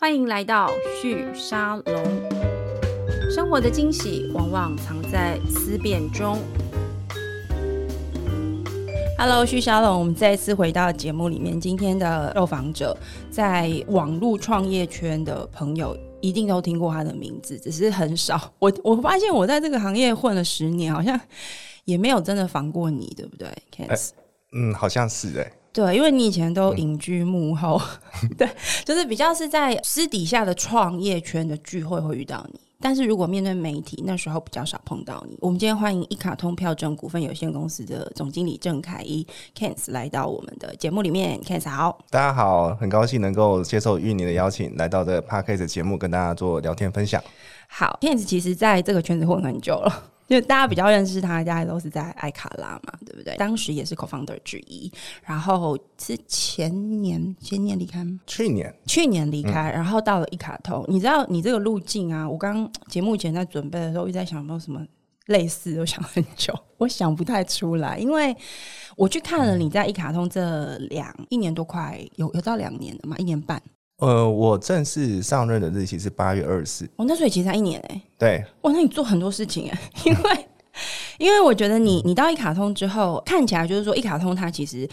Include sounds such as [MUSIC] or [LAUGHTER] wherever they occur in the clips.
欢迎来到旭沙龙。生活的惊喜往往藏在思辨中。Hello，旭沙龙，我们再次回到节目里面。今天的受访者，在网络创业圈的朋友一定都听过他的名字，只是很少。我 [LAUGHS] 我发现我在这个行业混了十年，好像也没有真的防过你，对不对欸、嗯，好像是哎、欸。对，因为你以前都隐居幕后，嗯、[LAUGHS] 对，就是比较是在私底下的创业圈的聚会会遇到你，但是如果面对媒体，那时候比较少碰到你。我们今天欢迎一卡通票证股份有限公司的总经理郑凯一 Kenneth 来到我们的节目里面，Kenneth 好，大家好，很高兴能够接受玉宁的邀请，来到这个 Podcast 节目跟大家做聊天分享。好，Kenneth 其实在这个圈子混很久了。就大家比较认识他，大家都是在艾卡拉嘛，对不对？当时也是 co-founder 之一，然后是前年前年离开吗？去年去年离开，然后到了一卡通。你知道你这个路径啊？我刚节目前在准备的时候，一直在想有没有什么类似，我想很久，我想不太出来，因为我去看了你在一卡通这两一年多快有有到两年了嘛，一年半。呃，我正式上任的日期是八月二十四。哦，那所以其实才一年哎、欸。对。哇，那你做很多事情哎、欸，[LAUGHS] 因为。因为我觉得你你到一卡通之后，看起来就是说一卡通它其实，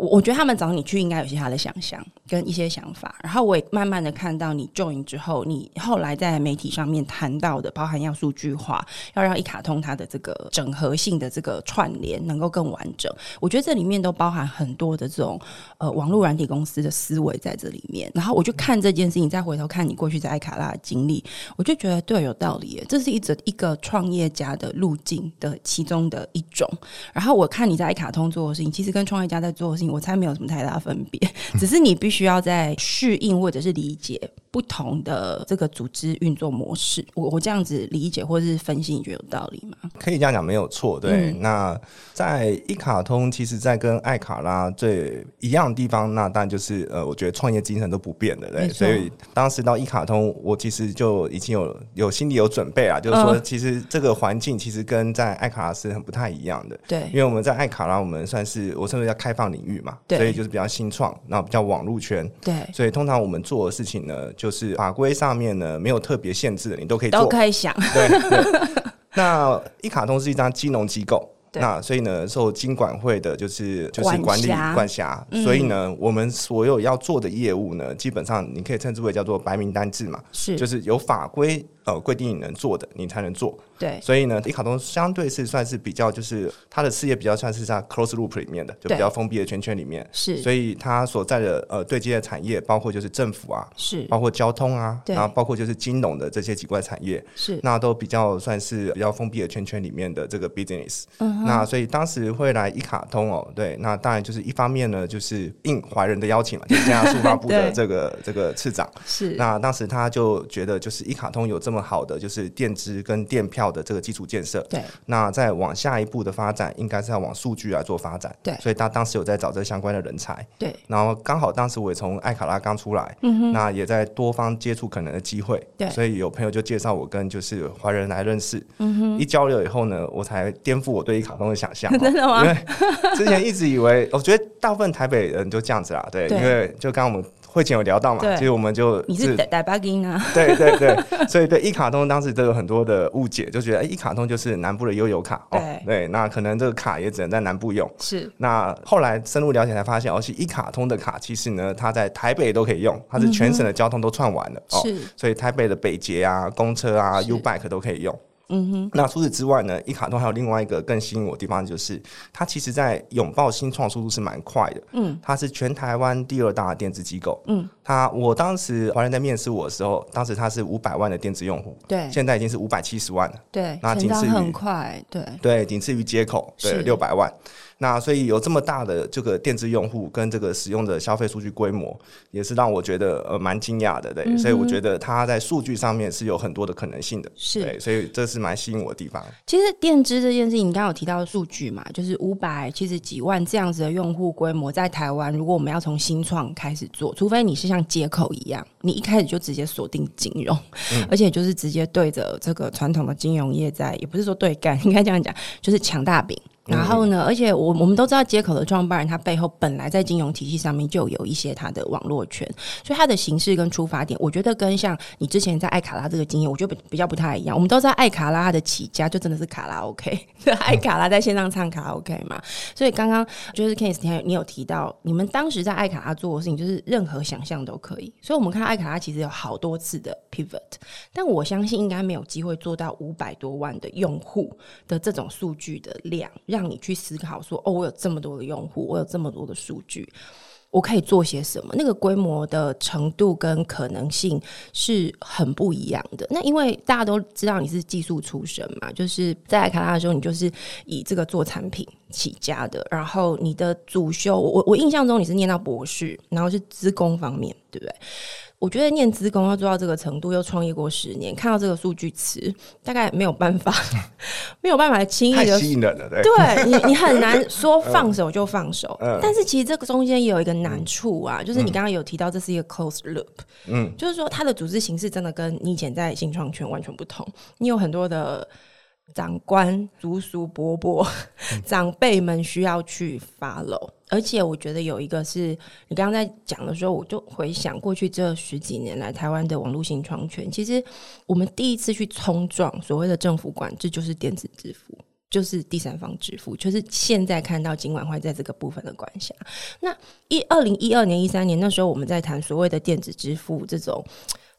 我我觉得他们找你去应该有些他的想象跟一些想法，然后我也慢慢的看到你 join 之后，你后来在媒体上面谈到的，包含要数据化，要让一卡通它的这个整合性的这个串联能够更完整，我觉得这里面都包含很多的这种呃网络软体公司的思维在这里面，然后我就看这件事情，再回头看你过去在艾卡拉的经历，我就觉得对，有道理，这是一则一个创业家的路径的。其中的一种，然后我看你在一卡通做的事情，其实跟创业家在做的事情，我猜没有什么太大分别，只是你必须要在适应或者是理解不同的这个组织运作模式。我我这样子理解或者是分析，你觉得有道理吗？可以这样讲，没有错。对，嗯、那在一卡通，其实，在跟爱卡拉最一样的地方，那当然就是呃，我觉得创业精神都不变的。对，所以当时到一卡通，我其实就已经有有心里有准备啊，就是说，其实这个环境其实跟在爱卡拉。是很不太一样的，对，因为我们在爱卡拉，我们算是我称为叫开放领域嘛，对，所以就是比较新创，然后比较网络圈，对，所以通常我们做的事情呢，就是法规上面呢没有特别限制的，你都可以做，都可以想，对。对。[LAUGHS] 那一卡通是一张金融机构，那所以呢受金管会的就是就是管理管辖，所以呢我们所有要做的业务呢，基本上你可以称之为叫做白名单制嘛，是，就是有法规呃规定你能做的，你才能做。对，所以呢，一卡通相对是算是比较，就是它的事业比较算是在 close loop 里面的，就比较封闭的圈圈里面。是，所以它所在的呃对接的产业，包括就是政府啊，是，包括交通啊，然后包括就是金融的这些几块产业，是，那都比较算是比较封闭的圈圈里面的这个 business。嗯，那所以当时会来一卡通哦，对，那当然就是一方面呢，就是应怀仁的邀请嘛，就是现在数发部的 [LAUGHS] 这个这个次长是，那当时他就觉得就是一卡通有这么好的就是电支跟电票。的这个基础建设，对，那再往下一步的发展，应该是要往数据来做发展，对，所以他当时有在找这相关的人才，对，然后刚好当时我也从艾卡拉刚出来，嗯哼，那也在多方接触可能的机会，对，所以有朋友就介绍我跟就是华人来认识，嗯哼，一交流以后呢，我才颠覆我对一卡通的想象，[LAUGHS] 真的吗？因为之前一直以为，我觉得大部分台北人就这样子啦，对，因为就刚刚我们。会前有聊到嘛？所以我们就你是台北人啊？[LAUGHS] 对对对，所以对一卡通当时都有很多的误解，就觉得哎，一卡通就是南部的悠游卡。对、哦、对，那可能这个卡也只能在南部用。是。那后来深入了解才发现，而且一卡通的卡其实呢，它在台北都可以用，它是全省的交通都串完了。是、嗯哦。所以台北的北捷啊、公车啊、U Bike 都可以用。嗯哼，那除此之外呢，一卡通还有另外一个更吸引我的地方，就是它其实在拥抱新创速度是蛮快的。嗯，它是全台湾第二大的电子机构。嗯，它我当时华人在面试我的时候，当时它是五百万的电子用户，对，现在已经是五百七十万了。对，那仅次于很快，对对，仅次于接口，对，六百万。那所以有这么大的这个电子用户跟这个使用的消费数据规模，也是让我觉得呃蛮惊讶的，对、嗯，所以我觉得它在数据上面是有很多的可能性的，是，对，所以这是蛮吸引我的地方。其实电支这件事情，你刚刚有提到数据嘛，就是五百七十几万这样子的用户规模，在台湾，如果我们要从新创开始做，除非你是像接口一样，你一开始就直接锁定金融，嗯，而且就是直接对着这个传统的金融业在，也不是说对干，[LAUGHS] 应该这样讲，就是抢大饼。然后呢，而且我我们都知道街口的创办人，他背后本来在金融体系上面就有一些他的网络圈，所以他的形式跟出发点，我觉得跟像你之前在爱卡拉这个经验，我觉得比较不太一样。我们都知道爱卡拉的起家就真的是卡拉 OK，[LAUGHS] 爱卡拉在线上唱卡拉 OK 嘛，所以刚刚就是 Kenneth 你有提到，你们当时在爱卡拉做的事情就是任何想象都可以，所以我们看到爱卡拉其实有好多次的 pivot，但我相信应该没有机会做到五百多万的用户的这种数据的量，让让你去思考说，哦，我有这么多的用户，我有这么多的数据，我可以做些什么？那个规模的程度跟可能性是很不一样的。那因为大家都知道你是技术出身嘛，就是在卡拉的时候，你就是以这个做产品起家的。然后你的主修，我我印象中你是念到博士，然后是资工方面，对不对？我觉得念资工要做到这个程度，又创业过十年，看到这个数据词，大概没有办法，[LAUGHS] 没有办法轻易的太吸引人了，对，[LAUGHS] 对你，你很难说放手就放手。嗯，但是其实这个中间也有一个难处啊，嗯，就是你刚刚有提到这是一个 closed loop，嗯，就是说它的组织形式真的跟你以前在新创圈完全不同，你有很多的。长官、叔叔、伯伯、长辈们需要去 follow，而且我觉得有一个是你刚刚在讲的时候，我就回想过去这十几年来台湾的网络新创权，其实我们第一次去冲撞所谓的政府管制，就是电子支付，就是第三方支付，就是现在看到金管会在这个部分的管辖。那一二零一二年、一三年那时候，我们在谈所谓的电子支付这种。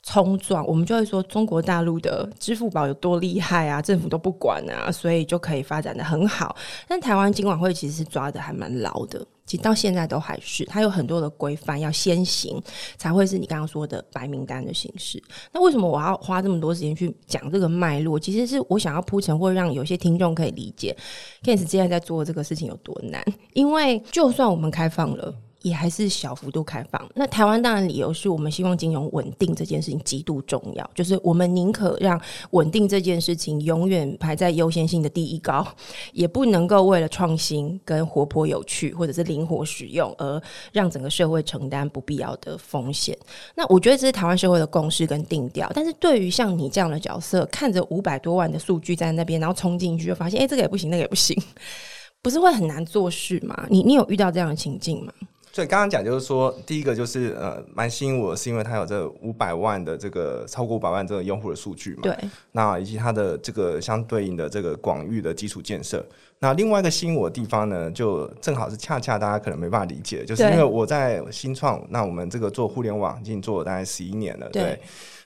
冲撞，我们就会说中国大陆的支付宝有多厉害啊，政府都不管啊，所以就可以发展的很好。但台湾金管会其实是抓的还蛮牢的，其实到现在都还是，它有很多的规范要先行，才会是你刚刚说的白名单的形式。那为什么我要花这么多时间去讲这个脉络？其实是我想要铺陈，或让有些听众可以理解，Kenneth 现在在做这个事情有多难。因为就算我们开放了。也还是小幅度开放。那台湾当然理由是我们希望金融稳定这件事情极度重要，就是我们宁可让稳定这件事情永远排在优先性的第一高，[LAUGHS] 也不能够为了创新跟活泼有趣或者是灵活使用而让整个社会承担不必要的风险。那我觉得这是台湾社会的共识跟定调。但是对于像你这样的角色，看着五百多万的数据在那边，然后冲进去就发现，哎、这个也不行，那个也不行，[LAUGHS] 不是会很难做事吗？你你有遇到这样的情境吗？所以刚刚讲就是说，第一个就是呃，蛮吸引我，是因为它有这五百万的这个超过五百万这个用户的数据嘛。对。那以及它的这个相对应的这个广域的基础建设。那另外一个吸引我的地方呢，就正好是恰恰大家可能没办法理解，就是因为我在新创，那我们这个做互联网已经做了大概十一年了，对。对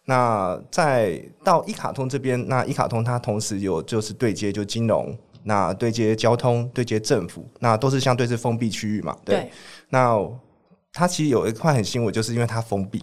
那在到一卡通这边，那一卡通它同时有就是对接就金融。那对接交通、对接政府，那都是相对是封闭区域嘛？对。对那它其实有一块很新，我就是因为它封闭，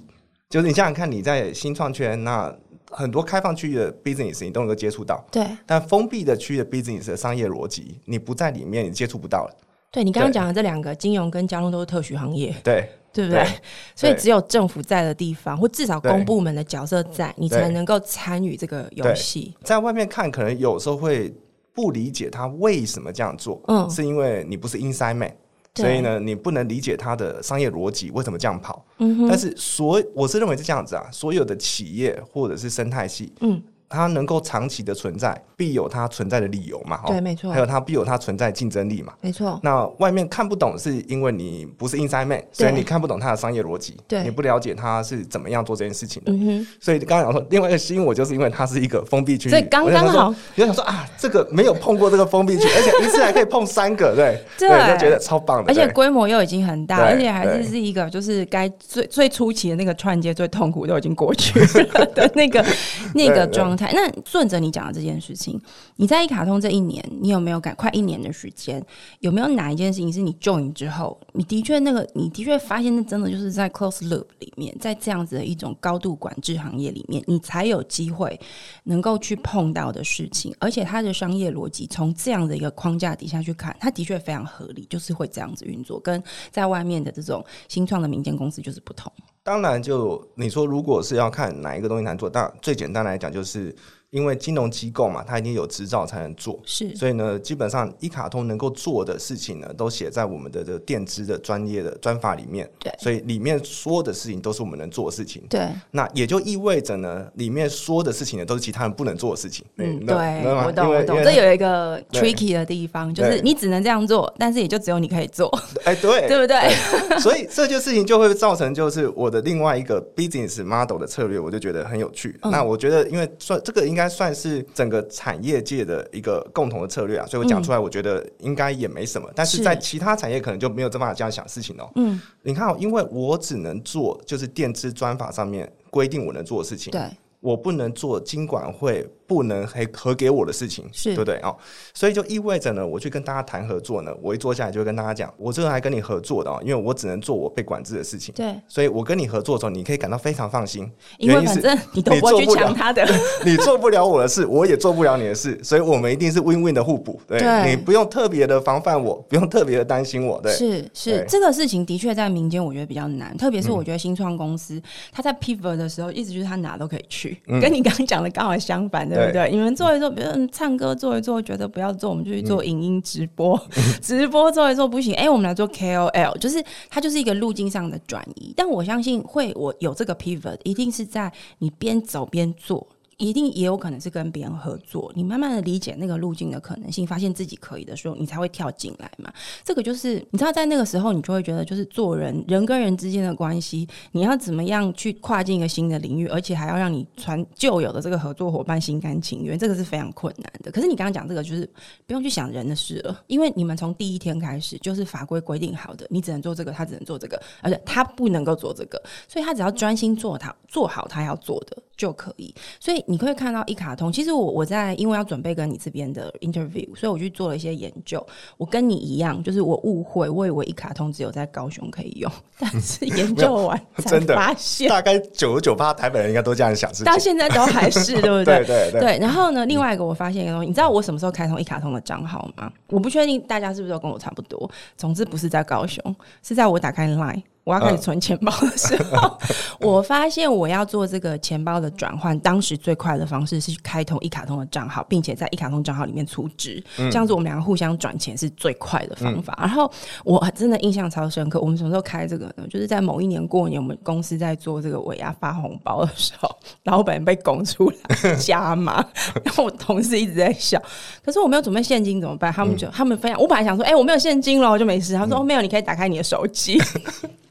就是你想想看，你在新创圈，那很多开放区域的 business 你都能够接触到，对。但封闭的区域的 business 的商业逻辑，你不在里面，你接触不到了。对，你刚刚讲的这两个，金融跟交通都是特许行业，对，[LAUGHS] 对不对？对，所以只有政府在的地方，或至少公部门的角色在，你才能够参与这个游戏。在外面看，可能有时候会。不理解他为什么这样做，嗯，是因为你不是 inside man，所以呢，你不能理解它的商业逻辑为什么这样跑。嗯，但是所我是认为是这样子啊，所有的企业或者是生态系，嗯。它能够长期的存在，必有它存在的理由嘛？对，没错。还有它必有它存在竞争力嘛？没错。那外面看不懂，是因为你不是 inside man，所以你看不懂它的商业逻辑，对，你不了解它是怎么样做这件事情的。嗯哼。所以刚刚讲说，另外一个吸引我，就是因为它是一个封闭区域。所以刚刚好，你就想说啊，这个没有碰过这个封闭区，[LAUGHS] 而且一次还可以碰三个，对，对，就觉得超棒的。而且规模又已经很大，而且还是是一个就是该最最初期的那个串接最痛苦都已经过去了的那个 [LAUGHS] 那个状态。那顺着。你讲的这件事情，你在一卡通这一年，你有没有感快一年的时间，有没有哪一件事情是你 join 之后，你的确那个，你的确发现那真的就是在 close loop 里面，在这样子的一种高度管制行业里面，你才有机会能够去碰到的事情，而且它的商业逻辑从这样的一个框架底下去看，它的确非常合理，就是会这样子运作，跟在外面的这种新创的民间公司就是不同。当然，就你说，如果是要看哪一个东西难做，当然最简单来讲就是。因为金融机构嘛，它一定有执照才能做，是，所以呢，基本上一卡通能够做的事情呢，都写在我们的这个电资的专业的专法里面。对，所以里面说的事情都是我们能做的事情。对，那也就意味着呢，里面说的事情呢，都是其他人不能做的事情。嗯，对，我懂，我懂。这有一个 tricky 的地方，就是你只能这样做，但是也就只有你可以做。哎，对，[LAUGHS] 对不对？所以这件事情就会造成，就是我的另外一个 business model 的策略，我就觉得很有趣。那我觉得，因为算这个应该算是整个产业界的一个共同的策略啊，所以我讲出来，我觉得应该也没什么。但是在其他产业可能就没有这么这样想事情哦。嗯，你看，因为我只能做就是电资专法上面规定我能做的事情，对，我不能做经管会。不能还合给我的事情，是对不对哦？所以就意味着呢，我去跟大家谈合作呢，我一坐下来就会跟大家讲，我这个还跟你合作的哦，因为我只能做我被管制的事情。对，所以我跟你合作的时候，你可以感到非常放心，因为反正你都不会去抢他的，[LAUGHS] 你做不了我的事，我也做不了你的事，所以我们一定是 win win 的互补。对，对你不用特别的防范我，不用特别的担心我。对，是是，这个事情的确在民间我觉得比较难，特别是我觉得新创公司他、嗯、在 pivot 的时候，一直就是他哪都可以去，嗯、跟你刚刚讲的刚好相反，对不对？你们做一做比如唱歌做一做，觉得不要做，我们就去做影音直播。[LAUGHS] 嗯、直播做一做不行，哎、欸，我们来做 KOL，就是它就是一个路径上的转移。但我相信会，我有这个 pivot，一定是在你边走边做。一定也有可能是跟别人合作，你慢慢的理解那个路径的可能性，发现自己可以的时候，你才会跳进来嘛。这个就是你知道，在那个时候，你就会觉得，就是做人人跟人之间的关系，你要怎么样去跨进一个新的领域，而且还要让你传旧有的这个合作伙伴心甘情愿，这个是非常困难的。可是你刚刚讲这个，就是不用去想人的事了，因为你们从第一天开始就是法规规定好的，你只能做这个，他只能做这个，而且他不能够做这个，所以他只要专心做他做好他要做的就可以。所以。你会看到一卡通，其实我我在因为要准备跟你这边的 interview，所以我去做了一些研究。我跟你一样，就是我误会，我以为一卡通只有在高雄可以用，但是 [LAUGHS] 研究完 [LAUGHS] 才发现，大概九十九趴台北人应该都这样想，到现在都还是 [LAUGHS] 对不对？对对对，对。然后呢，另外一个我发现一个东西，你知道我什么时候开通一卡通的账号吗？我不确定大家是不是都跟我差不多。总之不是在高雄，是在我打开 Line。我要开始存钱包的时候，[LAUGHS] 我发现我要做这个钱包的转换，当时最快的方式是去开通一卡通的账号，并且在一卡通账号里面储值，这样子我们两个互相转钱是最快的方法。然后我真的印象超深刻，我们什么时候开这个呢？就是在某一年过年，我们公司在做这个尾牙发红包的时候，老板被拱出来加码，[LAUGHS] 然后我同事一直在笑，可是我没有准备现金怎么办？他们就他们分享，我本来想说，哎、欸，我没有现金了，我就没事。他说，哦，没有，你可以打开你的手机。[LAUGHS]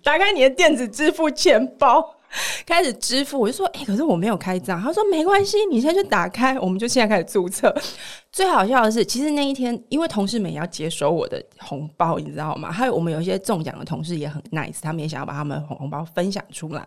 打开你的电子支付钱包，[LAUGHS] 开始支付。我就说，哎、欸，可是我没有开账。他说没关系，你现在就打开，我们就现在开始注册。[LAUGHS] 最好笑的是，其实那一天，因为同事们也要接收我的红包，你知道吗？还有我们有一些中奖的同事也很 nice，他们也想要把他们红红包分享出来。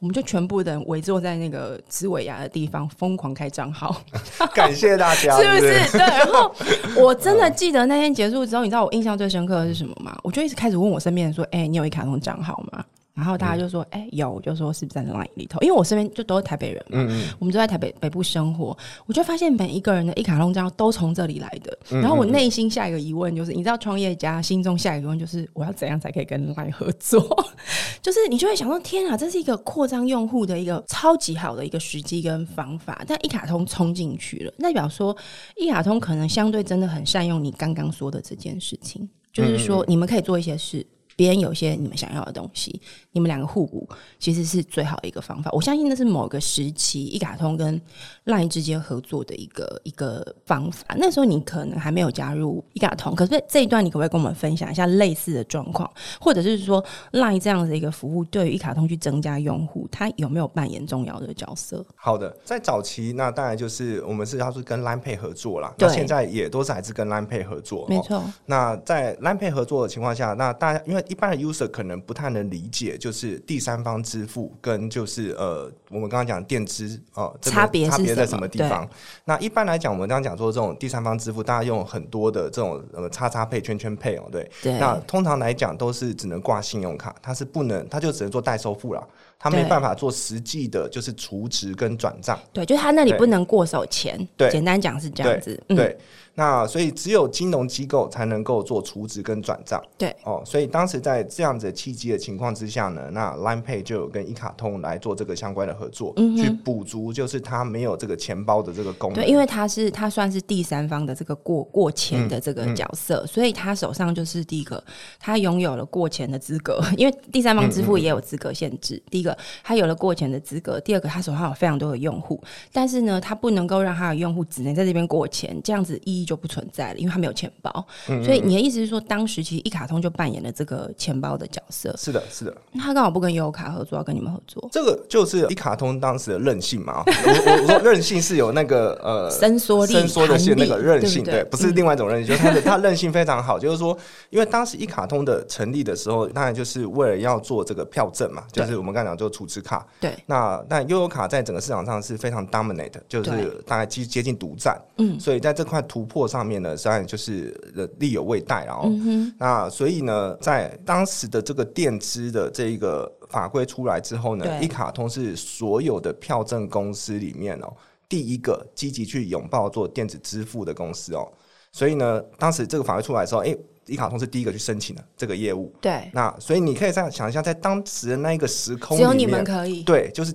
我们就全部的人围坐在那个紫尾牙的地方，疯狂开账号。[LAUGHS] 感谢大家，是不是？对。然后我真的记得那天结束之后，你知道我印象最深刻的是什么吗？我就一直开始问我身边人说：“哎、欸，你有一卡通账号吗？”然后大家就说：“哎、欸，有。”我就说：“是不是在 Line 里头？”因为我身边就都是台北人嘛，嗯嗯我们都在台北北部生活，我就发现每一个人的一卡通账号都从这里来的。然后我内心下一个疑问就是：你知道，创业家心中下一个疑问就是：我要怎样才可以跟 Line 合作？[LAUGHS] 就是你就会想说：天啊，这是一个扩张用户的一个超级好的一个时机跟方法。但一卡通冲进去了，代表说一卡通可能相对真的很善用你刚刚说的这件事情，就是说你们可以做一些事。别人有些你们想要的东西，你们两个互补，其实是最好的一个方法。我相信那是某个时期一卡通跟 LINE 之间合作的一个一个方法。那时候你可能还没有加入一卡通，可是这一段你可不可以跟我们分享一下类似的状况，或者是说 LINE 这样的一个服务对于一卡通去增加用户，它有没有扮演重要的角色？好的，在早期那当然就是我们是要是跟 LINE Pay 合作啦，那现在也都是还是跟 LINE Pay 合作，没错。那在 LINE Pay 合作的情况下，那大家因为一般的 user 可能不太能理解，就是第三方支付跟就是呃，我们刚刚讲电支哦，差别差别在什么地方？那一般来讲，我们刚刚讲说这种第三方支付，大家用很多的这种呃叉叉配、圈圈配哦，对。对。那通常来讲都是只能挂信用卡，它是不能，它就只能做代收付了。他没办法做实际的，就是储值跟转账。对，就是他那里不能过手钱。对，简单讲是这样子。对。那所以只有金融机构才能够做储值跟转账，对哦，所以当时在这样子契机的情况之下呢，那 Line Pay 就有跟一卡通来做这个相关的合作，嗯、去补足就是他没有这个钱包的这个功能。对，因为他是他算是第三方的这个过过钱的这个角色，嗯嗯、所以他手上就是第一个，他拥有了过钱的资格，因为第三方支付也有资格限制。第一个，他有了过钱的资格；第二个，他手上有非常多的用户，但是呢，他不能够让他的用户只能在这边过钱，这样子意义就不存在了，因为他没有钱包，嗯嗯，所以你的意思是说，当时其实一卡通就扮演了这个钱包的角色。是的，是的。他刚好不跟悠游卡合作，要跟你们合作。这个就是一卡通当时的韧性嘛。我我说韧性是有那个呃伸缩力、伸缩的线那个韧性，对，对，对，不是另外一种韧性，嗯、就是它的它韧性非常好。就是说，因为当时一卡通的成立的时候，当然就是为了要做这个票证嘛，就是我们刚才讲做储值卡。对。那但悠游卡在整个市场上是非常 dominate，就是大概接接近独占。嗯。所以在这块突破上面呢，实际上就是。是力有未逮，然后、嗯、那所以呢，在当时的这个垫资的这一个法规出来之后呢，一卡通是所有的票证公司里面哦第一个积极去拥抱做电子支付的公司哦，所以呢，当时这个法规出来的时候，哎，一卡通是第一个去申请的这个业务，对，那所以你可以这样想一下，在当时的那一个时空，只有你们可以，对，就是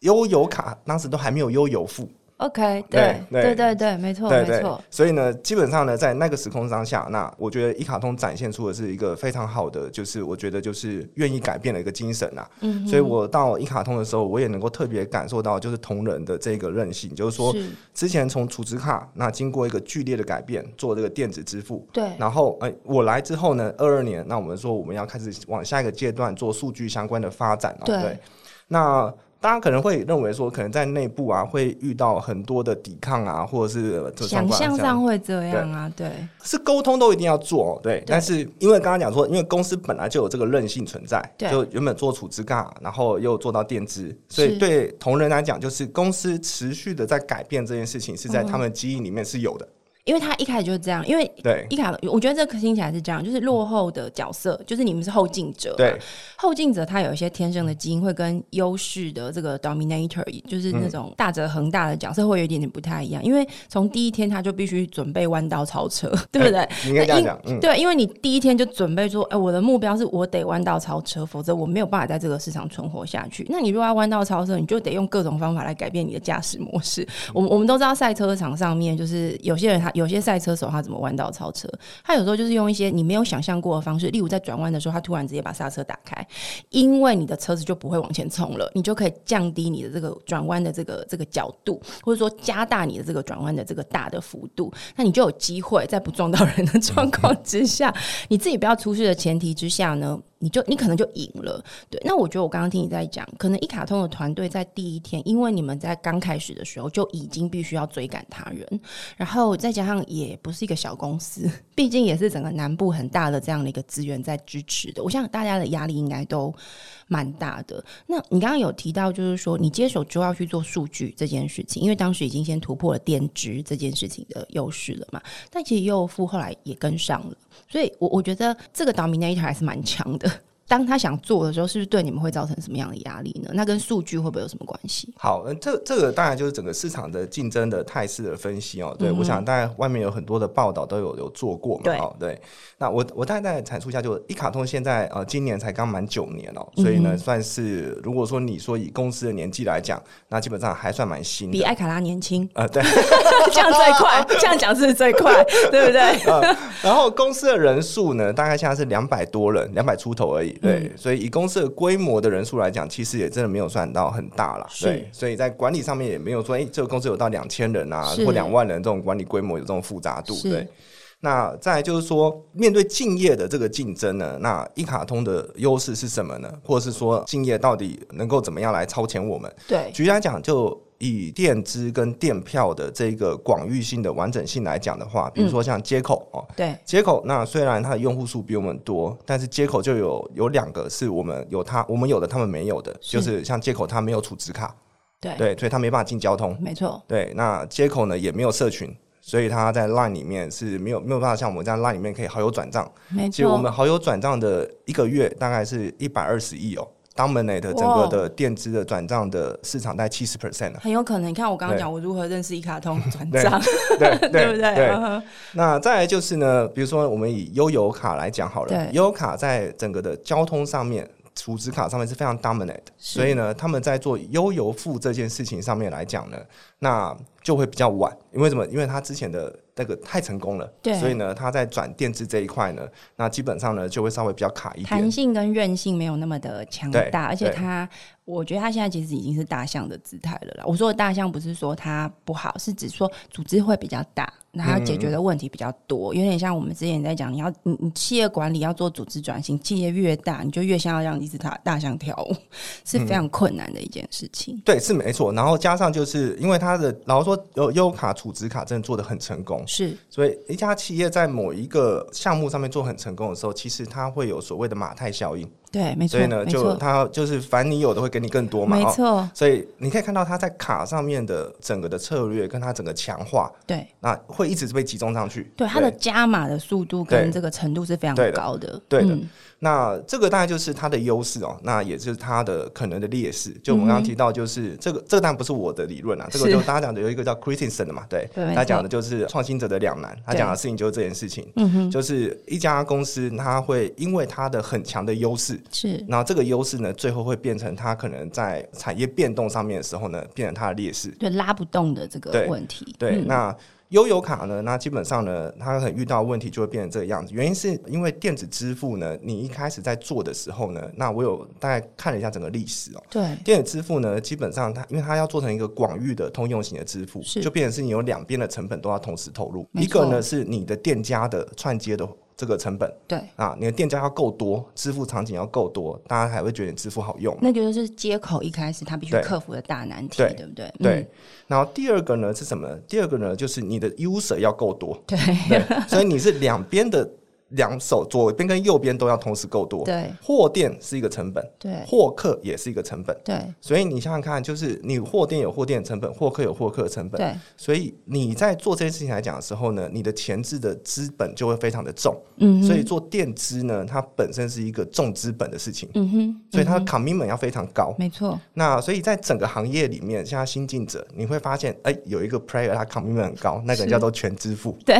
悠游卡当时都还没有悠游付。OK，对对对对，没错没错。所以呢，基本上呢，在那个时空当下，那我觉得一卡通展现出的是一个非常好的，就是我觉得就是愿意改变的一个精神呐。嗯。所以我到一卡通的时候，我也能够特别感受到，就是同仁的这个韧性，就是说，之前从储值卡那经过一个剧烈的改变，做这个电子支付。对。然后，哎，我来之后呢，二二年，那我们说我们要开始往下一个阶段做数据相关的发展了。对。那。大家可能会认为说，可能在内部啊会遇到很多的抵抗啊，或者是想象上会这样啊，对，对。是沟通都一定要做，对。对。但是因为刚刚讲说，因为公司本来就有这个韧性存在，对。就原本做储值卡，然后又做到垫资，所以对同仁来讲，就是公司持续的在改变这件事情，是在他们基因里面是有的。嗯因为他一开始就是这样，因为对一卡，我觉得这个听起来是这样，就是落后的角色，就是你们是后进者，对后进者，他有一些天生的基因会跟优势的这个 dominator，就是那种大者恒大的角色会有一点点不太一样，因为从第一天他就必须准备弯道超车，对不对？你应该这样讲，嗯，对，因为你第一天就准备说，哎，我的目标是我得弯道超车，否则我没有办法在这个市场存活下去。那你如果要弯道超车，你就得用各种方法来改变你的驾驶模式。我们我们都知道赛车场上面就是有些人他。有些赛车手他怎么弯道超车？他有时候就是用一些你没有想象过的方式，例如在转弯的时候，他突然直接把刹车打开，因为你的车子就不会往前冲了，你就可以降低你的这个转弯的这个这个角度，或者说加大你的这个转弯的这个大的幅度，那你就有机会在不撞到人的状况之下，你自己不要出事的前提之下呢。你就你可能就赢了，对。那我觉得我刚刚听你在讲，可能一卡通的团队在第一天，因为你们在刚开始的时候就已经必须要追赶他人，然后再加上也不是一个小公司，毕竟也是整个南部很大的这样的一个资源在支持的。我想大家的压力应该都蛮大的。那你刚刚有提到，就是说你接手之后要去做数据这件事情，因为当时已经先突破了电值这件事情的优势了嘛。但其实右付后来也跟上了。所以，我我觉得这个 dominator 还是蛮强的。当他想做的时候，是不是对你们会造成什么样的压力呢？那跟数据会不会有什么关系？好，这这个当然就是整个市场的竞争的态势的分析哦。对，嗯、我想大概外面有很多的报道都有有做过嘛。对，对。那我我大概再阐述一下，就一卡通现在呃今年才刚满九年哦，所以呢、嗯、算是如果说你说以公司的年纪来讲，那基本上还算蛮新的，比艾卡拉年轻啊、呃。对，[LAUGHS] 这样最快，这样讲是最快，对不对、[LAUGHS] 呃？然后公司的人数呢，大概现在是两百多人，两百出头而已。对，嗯、所以以公司的规模的人数来讲，其实也真的没有算到很大了。对，所以在管理上面也没有说，哎、欸，这个公司有到两千人啊，或两万人这种管理规模有这种复杂度。是对，那再来就是说，面对敬业的这个竞争呢，那一卡通的优势是什么呢？或者是说，敬业到底能够怎么样来超前我们？对，举例来讲就。以电资跟电票的这个广域性的完整性来讲的话，比如说像接口哦，对，接口那虽然它的用户数比我们多，但是接口就有有两个是我们有它我们有的他们没有的，就是像接口它没有储值卡，对。对，所以它没办法进交通，没错，对，那接口呢也没有社群，所以它在 Line 里面是没有没有办法像我们这样 Line 里面可以好友转账，没。错，其实我们好友转账的一个月大概是一百二十亿哦。Dominate 整个的电资的转账的市场在七十 percent 很有可能。你看我刚刚讲我如何认识一卡通转 [LAUGHS] 账，对 [LAUGHS] 对，对不对？对那再来就是呢，比如说我们以悠游卡来讲好了，悠游卡在整个的交通上面。储值卡上面是非常 dominant，所以呢，他们在做悠游付这件事情上面来讲呢，那就会比较晚。因为什么？因为他之前的那个太成功了，对，所以呢，他在转电子这一块呢，那基本上呢就会稍微比较卡一点，弹性跟韧性没有那么的强大，而且他，我觉得他现在其实已经是大象的姿态了啦。我说的大象不是说它不好，是指说组织会比较大。那它解决的问题比较多，嗯、有点像我们之前在讲，你要你你企业管理要做组织转型，企业越大，你就越像要让一只大大象跳舞，是非常困难的一件事情。嗯、对，是没错。然后加上就是因为他的，然后说悠游卡储值卡真的做的很成功，是。所以一家企业在某一个项目上面做很成功的时候，其实它会有所谓的马太效应。对，没错。所以呢，就他就是凡你有的会给你更多嘛，没错、哦。所以你可以看到他在卡上面的整个的策略，跟他整个强化，对，那会一直是被集中上去。对，他的加码的速度跟这个程度是非常高的。对的。对的嗯那这个大概就是它的优势哦，那也是它的可能的劣势。就我们刚刚提到，就是这个、嗯、这个当然不是我的理论啊，这个就大家讲的有一个叫 Christensen 的嘛，对，他讲的就是创新者的两难。他讲的事情就是这件事情，嗯就是一家公司它会因为它的很强的优势，是，然后这个优势呢，最后会变成它可能在产业变动上面的时候呢，变成它的劣势，对，拉不动的这个问题。对，那。悠游卡呢，那基本上呢，它可能遇到问题就会变成这个样子。原因是因为电子支付呢，你一开始在做的时候呢，那我有大概看了一下整个历史哦。对，电子支付呢，基本上它因为它要做成一个广域的通用型的支付，就变成是你有两边的成本都要同时投入。一个呢是你的店家的串接的。这个成本对啊，你的店家要够多，支付场景要够多，大家才会觉得你支付好用。那就是接口一开始他必须克服的大难题，对，对不对？对。然后第二个呢是什么？第二个呢就是你的 user 要够多，对，对。所以你是两边的。两手左边跟右边都要同时够多，对，货店是一个成本，对，货客也是一个成本，对，所以你想想看，就是你货店有货店的成本，货客有货客的成本，对，所以你在做这件事情来讲的时候呢，你的前置的资本就会非常的重，嗯，所以做电资呢，它本身是一个重资本的事情，嗯哼，所以它的 commitment 要非常高，没错。那所以在整个行业里面，像新进者，你会发现，哎，有一个 player 他 commitment 很高，那个人叫做全支付，对，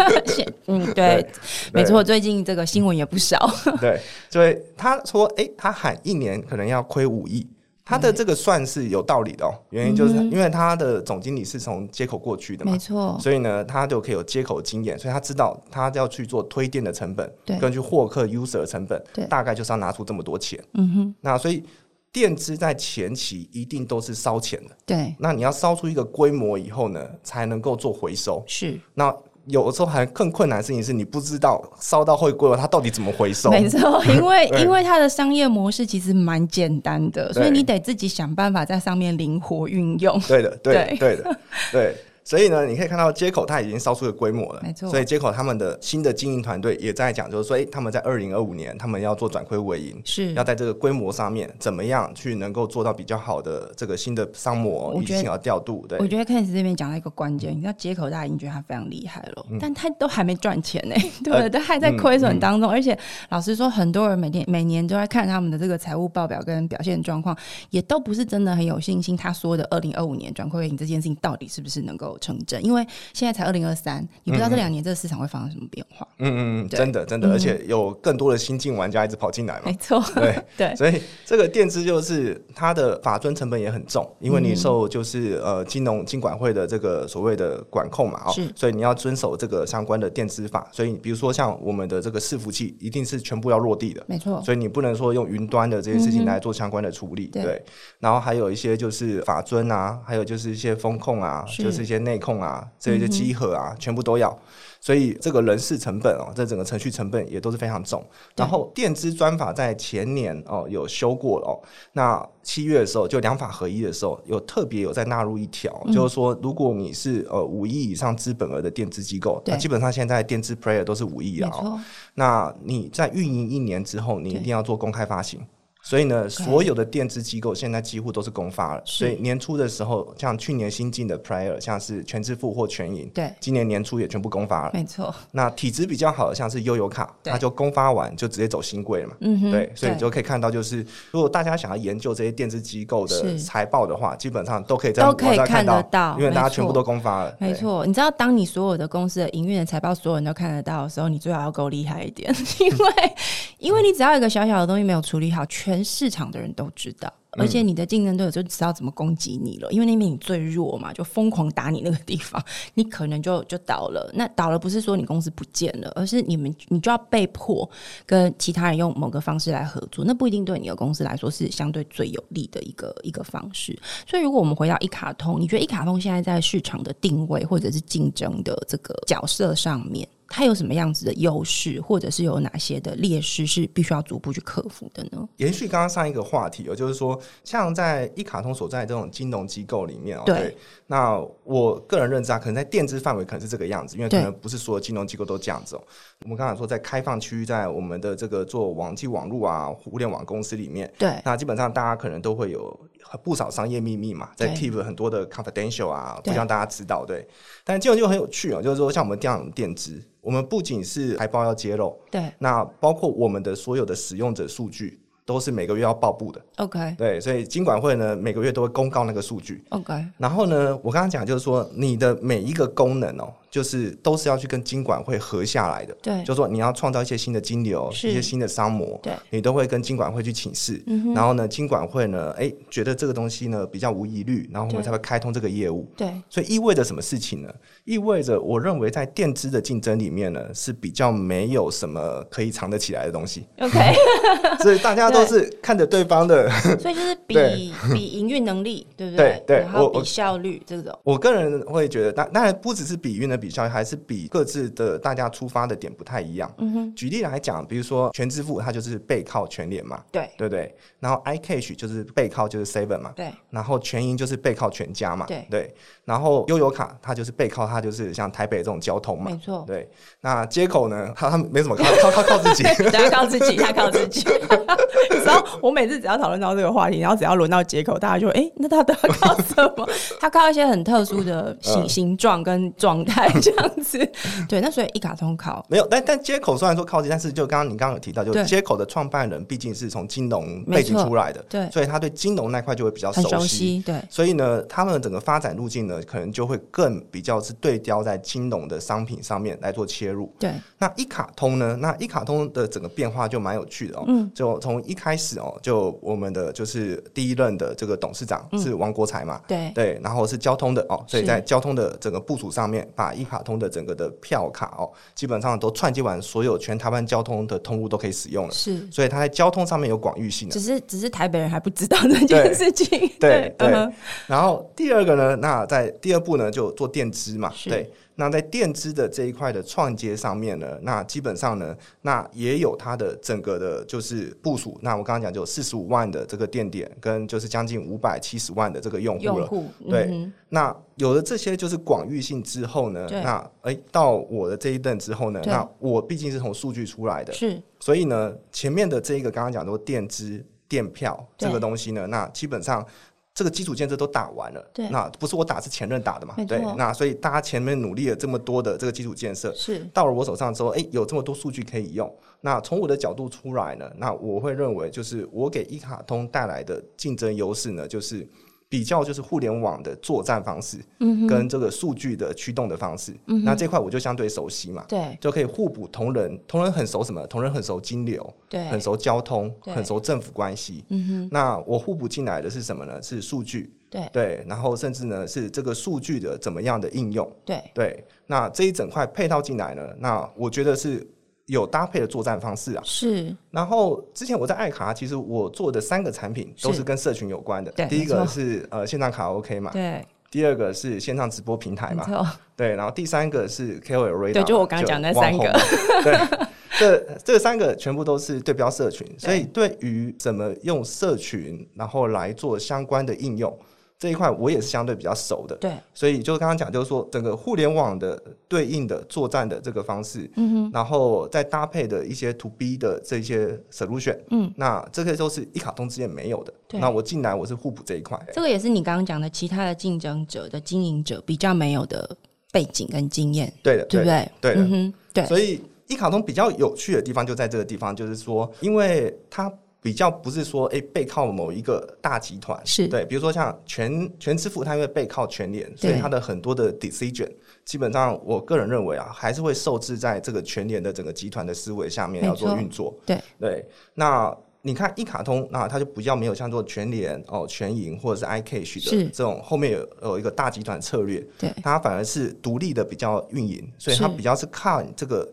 [LAUGHS] 嗯，对，[LAUGHS] 没错，最近这个。新闻也不少，[LAUGHS] 对，所以他说，哎、欸，他喊一年可能要亏五亿，他的这个算是有道理的哦。原因就是因为他的总经理是从接口过去的嘛，没错，所以呢，他就可以有接口经验，所以他知道他要去做推电的成本，对，根据获客 user 的成本，对，大概就是要拿出这么多钱，嗯哼。那所以电资在前期一定都是烧钱的，对。那你要烧出一个规模以后呢，才能够做回收，是那。有的时候还更困难的事情是你不知道烧到会贵了，它到底怎么回收？没错，[LAUGHS] 因为因为它的商业模式其实蛮简单的，所以你得自己想办法在上面灵活运用。对的，对的，[LAUGHS] 对的，对。所以呢，你可以看到接口它已经烧出了规模了，没错。所以接口他们的新的经营团队也在讲，就是说，哎，他们在二零二五年，他们要做转亏为盈，是要在这个规模上面怎么样去能够做到比较好的这个新的商模，以及要调度。对，我觉得 Ken 这边讲到一个关键，你知道接口大家已经觉得他非常厉害了，嗯、但他都还没赚钱呢，[LAUGHS] 对不对？都还在亏损当中，嗯嗯、而且老实说，很多人每天每年都在看他们的这个财务报表跟表现状况，也都不是真的很有信心。他说的二零二五年转亏为盈这件事情，到底是不是能够成真？因为现在才二零二三，你不知道这两年这个市场会发生什么变化。嗯嗯嗯，真的真的，而且有更多的新进玩家一直跑进来嘛。没错，对 [LAUGHS] 对，所以这个垫资就是它的法尊成本也很重，因为你受就是呃金融金管会的这个所谓的管控嘛，哦，所以你要遵守这个相关的垫资法。所以比如说像我们的这个伺服器，一定是全部要落地的，没错。所以你不能说用云端的这些事情来做相关的处理，对。然后还有一些就是法尊啊，还有就是一些风控啊，就是一些内控啊。这些稽核啊，全部都要，所以这个人事成本哦，这整个程序成本也都是非常重。然后电资专法在前年哦有修过哦，那七月的时候就两法合一的时候，有特别有在纳入一条，嗯、就是说如果你是呃五亿以上资本额的电资机构，那基本上现在电资 player 都是五亿啊，那你在运营一年之后，你一定要做公开发行。所以呢，所有的电资机构现在几乎都是公发了。所以年初的时候，像去年新进的 Prior，像是全支付或全银，对，今年年初也全部公发了。没错。那体质比较好的，像是悠游卡，它就公发完就直接走新贵了嘛。嗯哼。对，所以你就可以看到，就是如果大家想要研究这些电资机构的财报的话，基本上都可以在都可以看得到，因为大家全部都公发了。没错。你知道，当你所有的公司的营运的财报，所有人都看得到的时候，你最好要够厉害一点，[LAUGHS] 因为因为你只要有一个小小的东西没有处理好，全市场的人。都知道，而且你的竞争对手就知道怎么攻击你了，因为那边你最弱嘛，就疯狂打你那个地方，你可能就就倒了。那倒了不是说你公司不见了，而是你们你就要被迫跟其他人用某个方式来合作，那不一定对你的公司来说是相对最有利的一个一个方式。所以，如果我们回到一卡通，你觉得一卡通现在在市场的定位或者是竞争的这个角色上面？它有什么样子的优势，或者是有哪些的劣势，是必须要逐步去克服的呢？延续刚刚上一个话题，哦，就是说，像在一卡通所在这种金融机构里面，对，对，那我个人认知啊，可能在电资范围可能是这个样子，因为可能不是所有金融机构都这样子哦。我们刚才说，在开放区域，在我们的这个做网际网络啊、互联网公司里面，对，那基本上大家可能都会有不少商业秘密嘛，在 keep 很多的 confidential 啊，不让大家知道，对。但金融就很有趣哦，就是说，像我们这样电资。我们不仅是财报要揭露，对，那包括我们的所有的使用者数据都是每个月要报布的，OK，对，所以金管会呢每个月都会公告那个数据，OK，然后呢，我刚刚讲就是说你的每一个功能哦。就是都是要去跟金管会合下来的，对，就是说你要创造一些新的金流，一些新的商模，对，你都会跟金管会去请示，嗯，然后呢，金管会呢，哎，觉得这个东西呢比较无疑虑，然后我们才会开通这个业务，对，所以意味着什么事情呢？意味着我认为在电资的竞争里面呢是比较没有什么可以藏得起来的东西，OK，[LAUGHS] 所以大家都是看着对方的，所以就是 [LAUGHS] 比比营运能力，对不对？对，然后比效率这种，我个人会觉得，当当然不只是比运的比效率，还是比各自的大家出发的点不太一样。嗯哼，举例来讲，比如说全支付，它就是背靠全联嘛，对对不对？然后 iCash 就是背靠就是 Seven 嘛，对。然后全银就是背靠全家嘛，对对。然后悠游卡它就是背靠它就是像台北这种交通嘛，没错。对。那街口呢，它它没什么靠靠靠 [LAUGHS] 靠自己，他靠自己，他靠自己。然后我每次只要讨论到这个话题，然后只要轮到街口，大家就哎，那他都要靠什么？他靠一些很特殊的形形状跟状态这样子。对，那所以一卡通靠没有，但但接口虽然说靠近，但是就刚刚你刚刚有提到，就接口的创办人毕竟是从金融背景出来的，对，所以他对金融那块就会比较熟悉，熟悉，对，所以呢，他们整个发展路径呢，可能就会更比较是对标在金融的商品上面来做切入。对，那一卡通呢，那一卡通的整个变化就蛮有趣的哦，嗯，就从一开始哦，就我们的就是第一任的这个董事长是王国才嘛，对对，然后是交通的哦，所以在交通的整个部署上面，把一卡通的整个的票卡哦，基本上都串接完，所有全台湾交通的通路都可以使用了。是，所以它在交通上面有广域性的。只是，只是台北人还不知道这件事情。对 [LAUGHS] 对。然后第二个呢，那在第二步呢，就做电资嘛。对。那在电资的这一块的创接上面呢，那基本上呢，那也有它的整个的，就是部署。那我刚刚讲就有四十五万的这个电点，跟就是将近五百七十万的这个用户了。户对、嗯，那有了这些就是广域性之后呢，那哎、欸，到我的这一段之后呢，那我毕竟是从数据出来的，是，所以呢，前面的这一个刚刚讲说电资电票这个东西呢，那基本上。这个基础建设都打完了，对，那不是我打，是前任打的嘛，对，那所以大家前面努力了这么多的这个基础建设，是。到了我手上之后，哎，有这么多数据可以用，那从我的角度出来呢，那我会认为就是我给一卡通带来的竞争优势呢，就是。比较就是互联网的作战方式，嗯，跟这个数据的驱动的方式，嗯，那这块我就相对熟悉嘛，对，就可以互补同仁，同仁很熟什么？同仁很熟金流，对，很熟交通，很熟政府关系，嗯哼，那我互补进来的是什么呢？是数据，对，对，然后甚至呢是这个数据的怎么样的应用，对，对，那这一整块配套进来呢，那我觉得是。有搭配的作战方式啊，是。然后之前我在爱卡，其实我做的三个产品都是跟社群有关的。第一个是呃线上卡 OK 嘛，对。第二个是线上直播平台嘛，对。然后第三个是 KOL Radar，对，就我刚刚讲那三个。对，这这三个全部都是对标社群，所以对于怎么用社群然后来做相关的应用。这一块我也是相对比较熟的，对，所以就刚刚讲，就是说整个互联网的对应的作战的这个方式，嗯哼，然后再搭配的一些 to B 的这些 solution，嗯，那这些都是一卡通之间没有的，对，那我进来我是互补这一块，这个也是你刚刚讲的其他的竞争者的经营者比较没有的背景跟经验，对的，对不对？对的，嗯哼，对，所以一卡通比较有趣的地方就在这个地方，就是说，因为它。比较不是说，哎、欸，背靠某一个大集团。是。对，比如说像全全支付，它因为背靠全联，所以它的很多的 decision，基本上我个人认为啊，还是会受制在这个全联的整个集团的思维下面要做运作。对。对，那你看一卡通，那它就比较没有像做全联哦、全银或者是 iCash 的这种后面有有一个大集团策略，对，它反而是独立的比较运营，所以它比较是看这个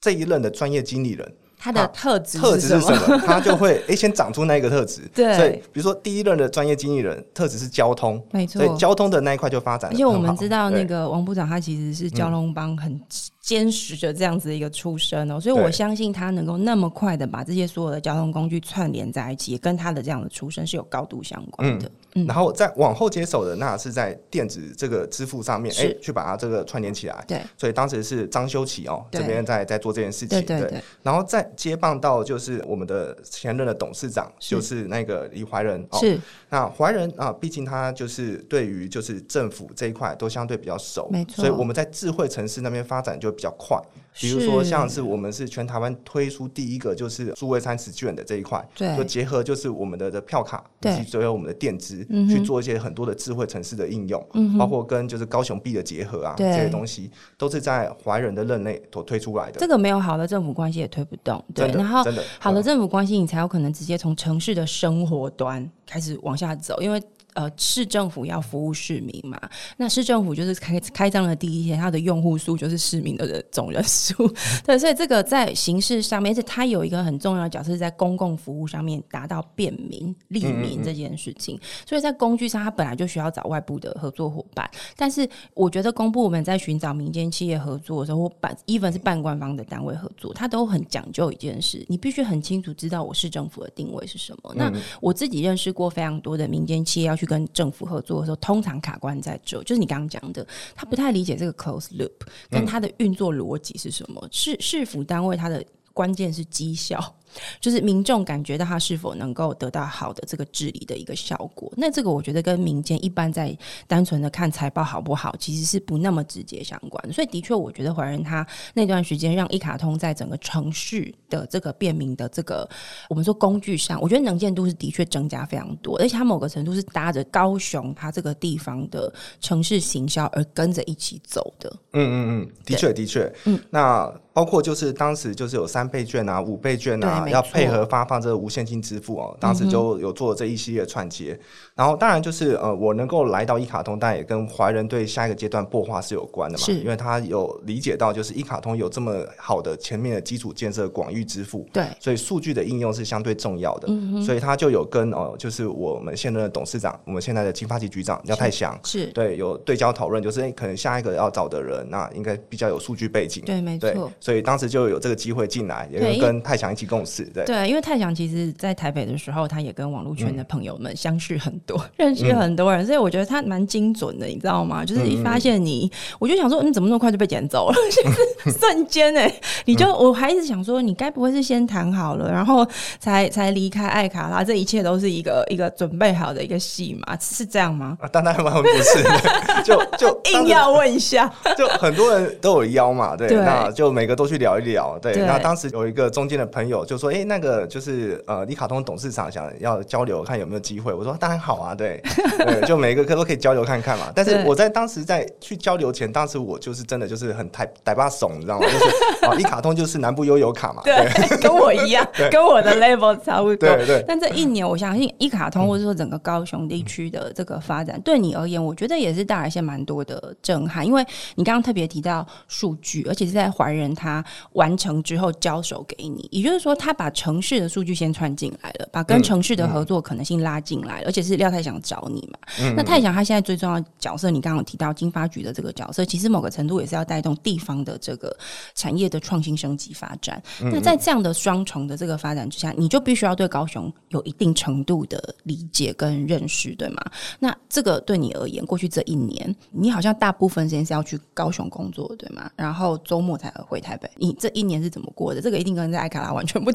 这一任的专业经理人。他的特质特质是什么？他就会哎，先长出那个特质。[LAUGHS] 对，所以比如说第一任的专业经理人特质是交通，没错，所以交通的那一块就发展。而且我们知道那个王部长他其实是交通帮很坚实的这样子的一个出身哦，所以我相信他能够那么快的把这些所有的交通工具串联在一起，也跟他的这样的出身是有高度相关的。嗯，然后再往后接手的那是在电子这个支付上面，哎，去把它这个串联起来。对，所以当时是张修齐哦这边在在做这件事情。对对对，然后再接棒到就。就是我们的前任的董事长，就是那个李怀仁。是，那怀仁啊，毕竟他就是对于就是政府这一块都相对比较熟，没错。所以我们在智慧城市那边发展就比较快。比如说，像是我们是全台湾推出第一个就是数位三十卷的这一块，对，就结合就是我们的的票卡以及所有我们的电支去做一些很多的智慧城市的应用，嗯，包括跟就是高雄币的结合啊，这些东西都是在怀仁的任内所推出来的。这个没有好的政府关系也推不动，对。然后，好的政府关系，你才有可能直接从城市的生活端开始往下走，因为。呃，市政府要服务市民嘛？那市政府就是开开张的第一天，它的用户数就是市民的人总人数。[LAUGHS] 对，所以这个在形式上面，而且它有一个很重要的角色，在公共服务上面达到便民利民这件事情。嗯嗯嗯，所以在工具上，它本来就需要找外部的合作伙伴。但是，我觉得公部门在寻找民间企业合作的时候，或办 even 是半官方的单位合作，它都很讲究一件事，你必须很清楚知道我市政府的定位是什么。那我自己认识过非常多的民间企业要去。跟政府合作的时候，通常卡关在这，就是你刚刚讲的，他不太理解这个 close loop，跟他的运作逻辑是什么？市市府单位它的关键是绩效。就是民众感觉到他是否能够得到好的这个治理的一个效果，那这个我觉得跟民间一般在单纯的看财报好不好，其实是不那么直接相关的。所以的确，我觉得怀仁他那段时间让一卡通在整个城市的这个便民的这个我们说工具上，我觉得能见度是的确增加非常多，而且他某个程度是搭着高雄它这个地方的城市行销而跟着一起走的。嗯嗯嗯，的确的确，嗯，那包括就是当时就是有三倍券啊、五倍券啊。要配合发放这个无现金支付哦，当时就有做这一系列串接，嗯、然后当然就是呃，我能够来到一卡通，但也跟华人对下一个阶段擘画是有关的嘛，是因为他有理解到就是一卡通有这么好的前面的基础建设广域支付，对，所以数据的应用是相对重要的，嗯、所以他就有跟哦、呃，就是我们现任的董事长，我们现在的经发局局长廖泰祥是。对有对焦讨论，就是、欸、可能下一个要找的人，那应该比较有数据背景，对，没错，所以当时就有这个机会进来，也跟泰祥一起共事，对，对，因为泰。太祥其实，在台北的时候，他也跟网络圈的朋友们相识很多，[LAUGHS] 嗯、认识很多人，所以我觉得他蛮精准的，你知道吗？就是一发现你，嗯、我就想说，你、嗯、怎么那么快就被捡走了？[LAUGHS] 就是 [LAUGHS] 瞬间哎、欸，你就我还一直想说，你该不会是先谈好了，然后才才离开爱卡拉？这一切都是一个一个准备好的一个戏嘛，是这样吗？啊、当然完全不是，就就硬要问一下，就很多人都有邀嘛，对，对那就每个都去聊一聊，对。对那当时有一个中间的朋友就说，哎、欸，那个就是。呃，一卡通董事长想要交流，看有没有机会。我说当然好啊，对，[LAUGHS] 对，就每个科都可以交流看看嘛。但是我在当时在去交流前，当时我就是真的就是很台台巴怂，你知道吗？就是啊，一卡通就是南部悠游卡嘛，对，跟我一样，[LAUGHS] 跟我的 level 差不多。对对。但这一年，我相信一卡通或者说整个高雄地区的这个发展，对你而言，我觉得也是带来一些蛮多的震撼。因为你刚刚特别提到数据，而且是在怀仁他完成之后交手给你，也就是说，他把城市的数据先串进来了，把跟城市的合作可能性拉进来了，而且是廖太想找你嘛。嗯、那太想他现在最重要角色，你刚刚有提到金发局的这个角色，其实某个程度也是要带动地方的这个产业的创新升级发展。那在这样的双重的这个发展之下，你就必须要对高雄有一定程度的理解跟认识，对吗？那这个对你而言，过去这一年，你好像大部分时间是要去高雄工作，对吗？然后周末才回台北。你这一年是怎么过的？这个一定跟在艾卡拉完全不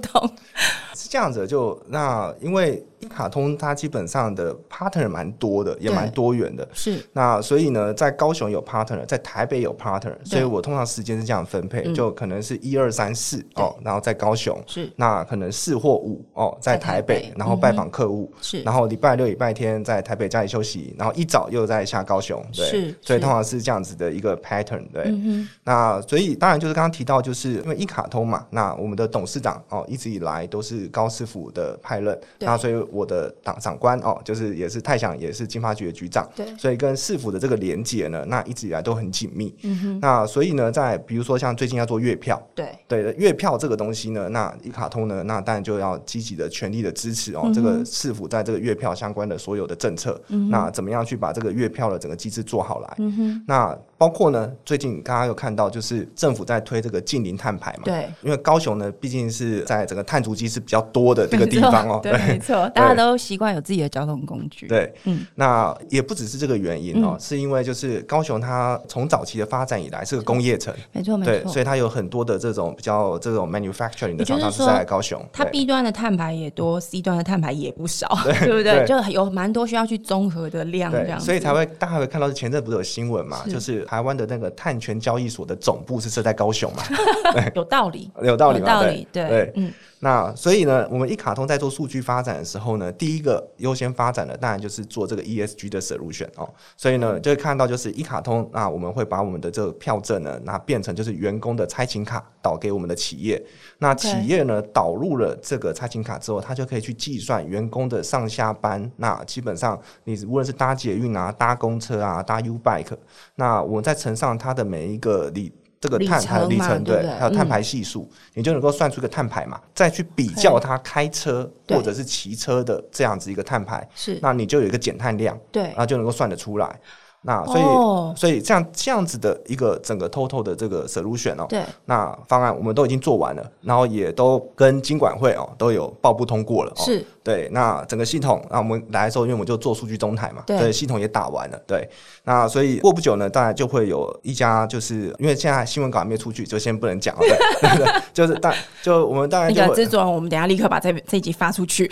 是这样子，就那因为。一卡通它基本上的 partner 蛮多的，也蛮多元的。是。那所以呢，在高雄有 partner，在台北有 partner，所以我通常时间是这样分配，嗯、就可能是一二三四哦，然后在高雄是。那可能四或五哦，在台北，台北。然后拜访客户是，然后礼拜六礼拜天在台北家里休息，然后一早又在下高雄，对，是所以通常是这样子的一个 pattern，对。嗯、那所以当然就是刚刚提到，就是因为一卡通嘛，那我们的董事长哦一直以来都是高师傅的派任，那所以我的党长官哦，就是也是太想也是金发局的局长，对，所以跟市府的这个连接呢，那一直以来都很紧密。嗯哼，那所以呢，在比如说像最近要做月票，对。对，月票这个东西呢，那一卡通呢，那当然就要积极的全力的支持哦，嗯、这个市府在这个月票相关的所有的政策，嗯，那怎么样去把这个月票的整个机制做好来？嗯哼，那包括呢，最近刚刚有看到就是政府在推这个近零碳排嘛，对，因为高雄呢，毕竟是在整个碳足迹是比较多的这个地方哦，对，没错，[LAUGHS] 大家都习惯。有自己的交通工具，对，嗯，那也不只是这个原因哦，嗯、是因为就是高雄它从早期的发展以来是个工业城，没错，没错，所以它有很多的这种比较这种 manufacturing 的厂商是在高雄，它 B 端的碳排也多，C 端的碳排也不少，对，[LAUGHS] 对不对？对。就有蛮多需要去综合的量，这样，所以才会大家会看到前阵不是有新闻嘛，是。就是台湾的那个碳权交易所的总部是设在高雄嘛，[LAUGHS] 有道理，有道理，有道理，对，对，嗯。那所以呢，我们一卡通在做数据发展的时候呢，第一个优先发展的当然就是做这个 ESG 的 solution 哦。所以呢，就会看到就是一卡通，那我们会把我们的这个票证呢，那变成就是员工的差勤卡导给我们的企业。那企业呢导入了这个差勤卡之后，它就可以去计算员工的上下班。那基本上你无论是搭捷运啊、搭公车啊、搭 U bike，那我们再乘上它的每一个里。这个碳排里程对，还有碳排系数，你就能够算出一个碳排嘛，再去比较它开车或者是骑车的这样子一个碳排，是，那你就有一个减碳量，对，然后就能够算得出来。那所以，哦、所以这样这样子的一个整个 total 的这个 solution 哦，对，那方案我们都已经做完了，然后也都跟金管会哦都有报不通过了，是、哦，对，那整个系统，那我们来的时候，因为我们就做数据中台嘛，对，对，系统也打完了，对，那所以过不久呢，当然就会有一家，就是因为现在新闻稿还没出去，就先不能讲了，对，[LAUGHS] 对，就是当就我们当然那个制作人，我们等下立刻把这这一集发出去，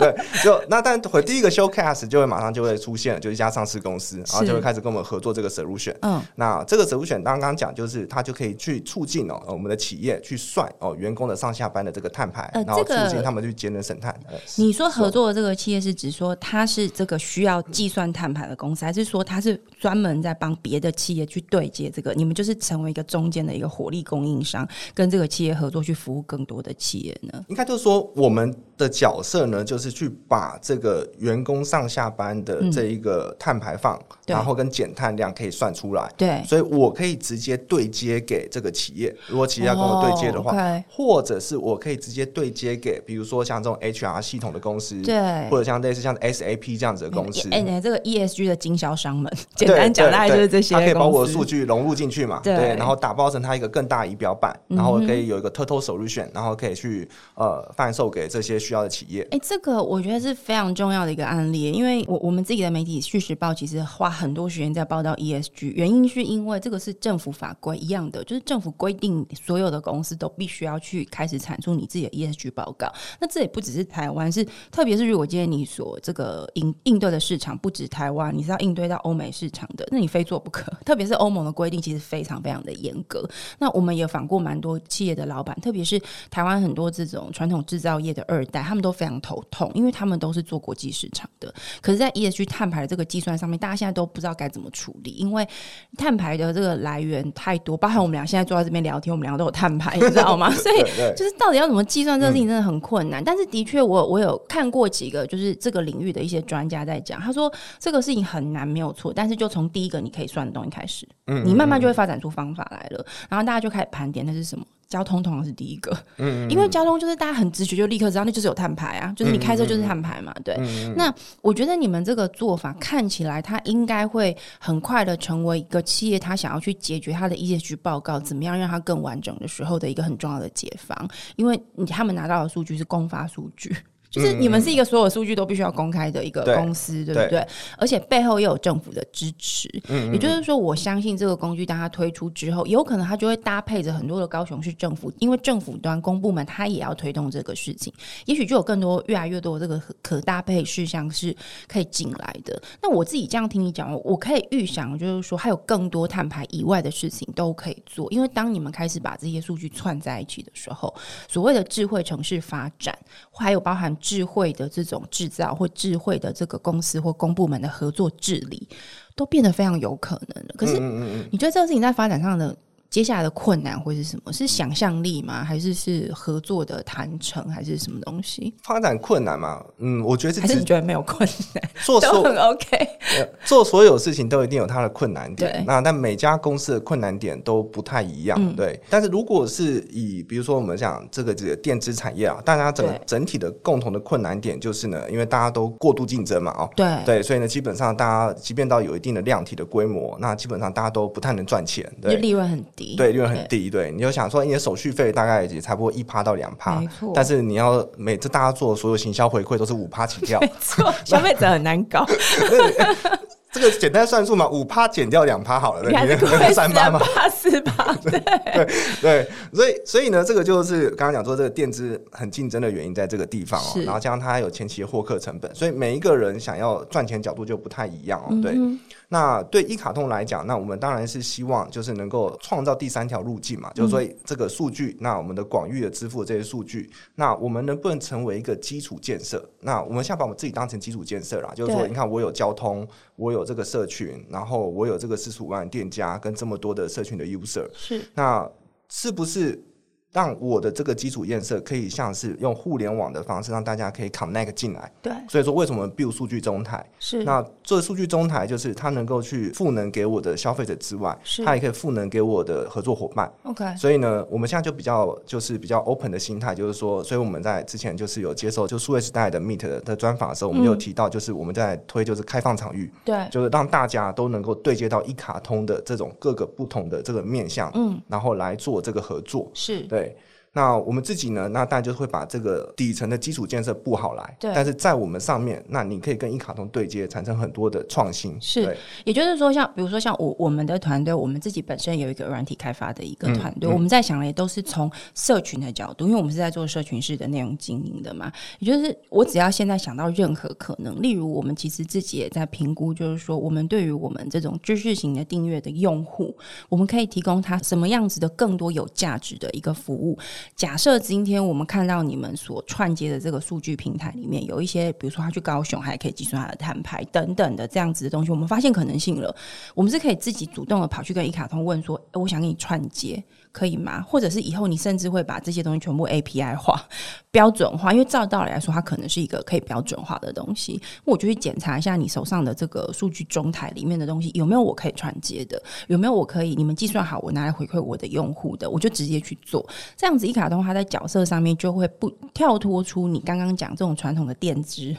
对，就那但会第一个 showcase 就会马上就会出现。就一家上市公司，然后就会开始跟我们合作这个 solution。嗯，那这个 solution 刚刚讲，就是它就可以去促进哦，我们的企业去算哦员工的上下班的这个碳排，然后促进他们去节能省碳。你说合作的这个企业是指说它是这个需要计算碳排的公司，还是说它是专门在帮别的企业去对接这个？你们就是成为一个中间的一个火力供应商，跟这个企业合作去服务更多的企业呢？应该就是说我们的角色呢，就是去把这个员工上下班的这一个。碳排放，然后跟减碳量可以算出来，对，所以我可以直接对接给这个企业。如果企业要跟我对接的话，或者是我可以直接对接给，比如说像这种 HR 系统的公司，对，或者像类似像 SAP 这样子的公司。哎，这个 ESG 的经销商们，简单讲，大概就是这些，它可以把我的数据融入进去嘛，对，然后打包成它一个更大仪表板，然后可以有一个 Total Solution，然后可以去呃贩售给这些需要的企业。哎，这个我觉得是非常重要的一个案例，因为我我们自己的媒体。叙事报其实花很多时间在报道 ESG，原因是因为这个是政府法规一样的，就是政府规定所有的公司都必须要去开始产出你自己的 ESG 报告。那这也不只是台湾，是特别是如果今天你所这个应应对的市场不止台湾，你是要应对到欧美市场的，那你非做不可。[LAUGHS] 特别是欧盟的规定其实非常非常的严格。那我们也访过蛮多企业的老板，特别是台湾很多这种传统制造业的二代，他们都非常头痛，因为他们都是做国际市场的。可是，在 ESG 碳排的这个这个计算上面，大家现在都不知道该怎么处理，因为碳排的这个来源太多，包含我们俩现在坐在这边聊天，我们两个都有碳排，你知道吗？[LAUGHS] 所以就是到底要怎么计算这个事情，真的很困难。嗯、但是的确，我我有看过几个就是这个领域的一些专家在讲，他说这个事情很难，没有错。但是就从第一个你可以算的东西开始，嗯，你慢慢就会发展出方法来了。然后大家就开始盘点那是什么。交通通常是第一个，嗯，因为交通就是大家很直觉就立刻知道，那就是有碳排啊，就是你开车就是碳排嘛，对。那我觉得你们这个做法看起来，它应该会很快的成为一个企业，它想要去解决它的 ESG 报告，怎么样让它更完整的时候的一个很重要的解方，因为你他们拿到的数据是公发数据。就是你们是一个所有数据都必须要公开的一个公司，对，对不对？对，而且背后又有政府的支持，嗯，也就是说，我相信这个工具当它推出之后，有可能它就会搭配着很多的高雄市政府，因为政府端公部门它也要推动这个事情，也许就有更多越来越多的这个可搭配事项是可以进来的。那我自己这样听你讲，我可以预想，就是说还有更多碳排以外的事情都可以做，因为当你们开始把这些数据串在一起的时候，所谓的智慧城市发展，还有包含。智慧的这种制造，或智慧的这个公司或公部门的合作治理，都变得非常有可能了。可是，你觉得这个事情在发展上的？接下来的困难会是什么？是想象力吗？还是是合作的谈成？还是什么东西？发展困难嘛？嗯，我觉得是还是你觉得没有困难，[LAUGHS] 做都很 OK。[LAUGHS] 做所有事情都一定有它的困难点。那但每家公司的困难点都不太一样，嗯、对。但是如果是以比如说我们讲这个这个电子产业啊，大家整整体的共同的困难点就是呢，因为大家都过度竞争嘛，哦，对对，所以呢，基本上大家即便到有一定的量体的规模，那基本上大家都不太能赚钱，对，利润很低。对，利润很低。对，你就想说，你的手续费大概也差不多一趴到两趴，没错。但是你要每次大家做所有行销回馈都是五趴起跳，没错，消费者很难搞。[LAUGHS] 这个简单算数嘛，五趴减掉两趴好了，你还是三趴嘛，四趴，[LAUGHS] 对对对，所以所以呢，这个就是刚刚讲说这个电资很竞争的原因，在这个地方哦。然后加上它有前期的获客成本，所以每一个人想要赚钱角度就不太一样哦。对，嗯、那对一卡通来讲，那我们当然是希望就是能够创造第三条路径嘛，就是说这个数据，那我们的广域的支付的这些数据，那我们能不能成为一个基础建设？那我们现在把我们自己当成基础建设啦，就是说，你看我有交通，我有这个社群，然后我有这个四十五万店家跟这么多的社群的 user，是那是不是？让我的这个基础建设可以像是用互联网的方式，让大家可以 connect 进来。对，所以说为什么 build 数据中台？是那做数据中台就是它能够去赋能给我的消费者之外，是它也可以赋能给我的合作伙伴。OK，所以呢，我们现在就比较就是比较 open 的心态，就是说，所以我们在之前就是有接受就数位时代的 Meet 的专访的时候，我们有提到就是我们在推就是开放场域，对，就是让大家都能够对接到一卡通的这种各个不同的这个面向，嗯，然后来做这个合作，是对。那我们自己呢？那当然就是会把这个底层的基础建设布好来。对。但是在我们上面，那你可以跟一卡通对接，产生很多的创新。是。也就是说，像比如说像我我们的团队，我们自己本身有一个软体开发的一个团队，嗯嗯、我们在想的也都是从社群的角度，因为我们是在做社群式的内容经营的嘛。也就是我只要现在想到任何可能，例如我们其实自己也在评估，就是说我们对于我们这种知识型的订阅的用户，我们可以提供他什么样子的更多有价值的一个服务。假设今天我们看到你们所串接的这个数据平台里面有一些，比如说他去高雄还可以计算他的摊牌等等的这样子的东西，我们发现可能性了，我们是可以自己主动的跑去跟一卡通问说，我想跟你串接。可以吗？或者是以后你甚至会把这些东西全部 API 化、标准化，因为照道理来说，它可能是一个可以标准化的东西。我就去检查一下你手上的这个数据中台里面的东西有没有我可以串接的，有没有我可以你们计算好我拿来回馈我的用户的，我就直接去做。这样子，一卡通它在角色上面就会不跳脱出你刚刚讲这种传统的电资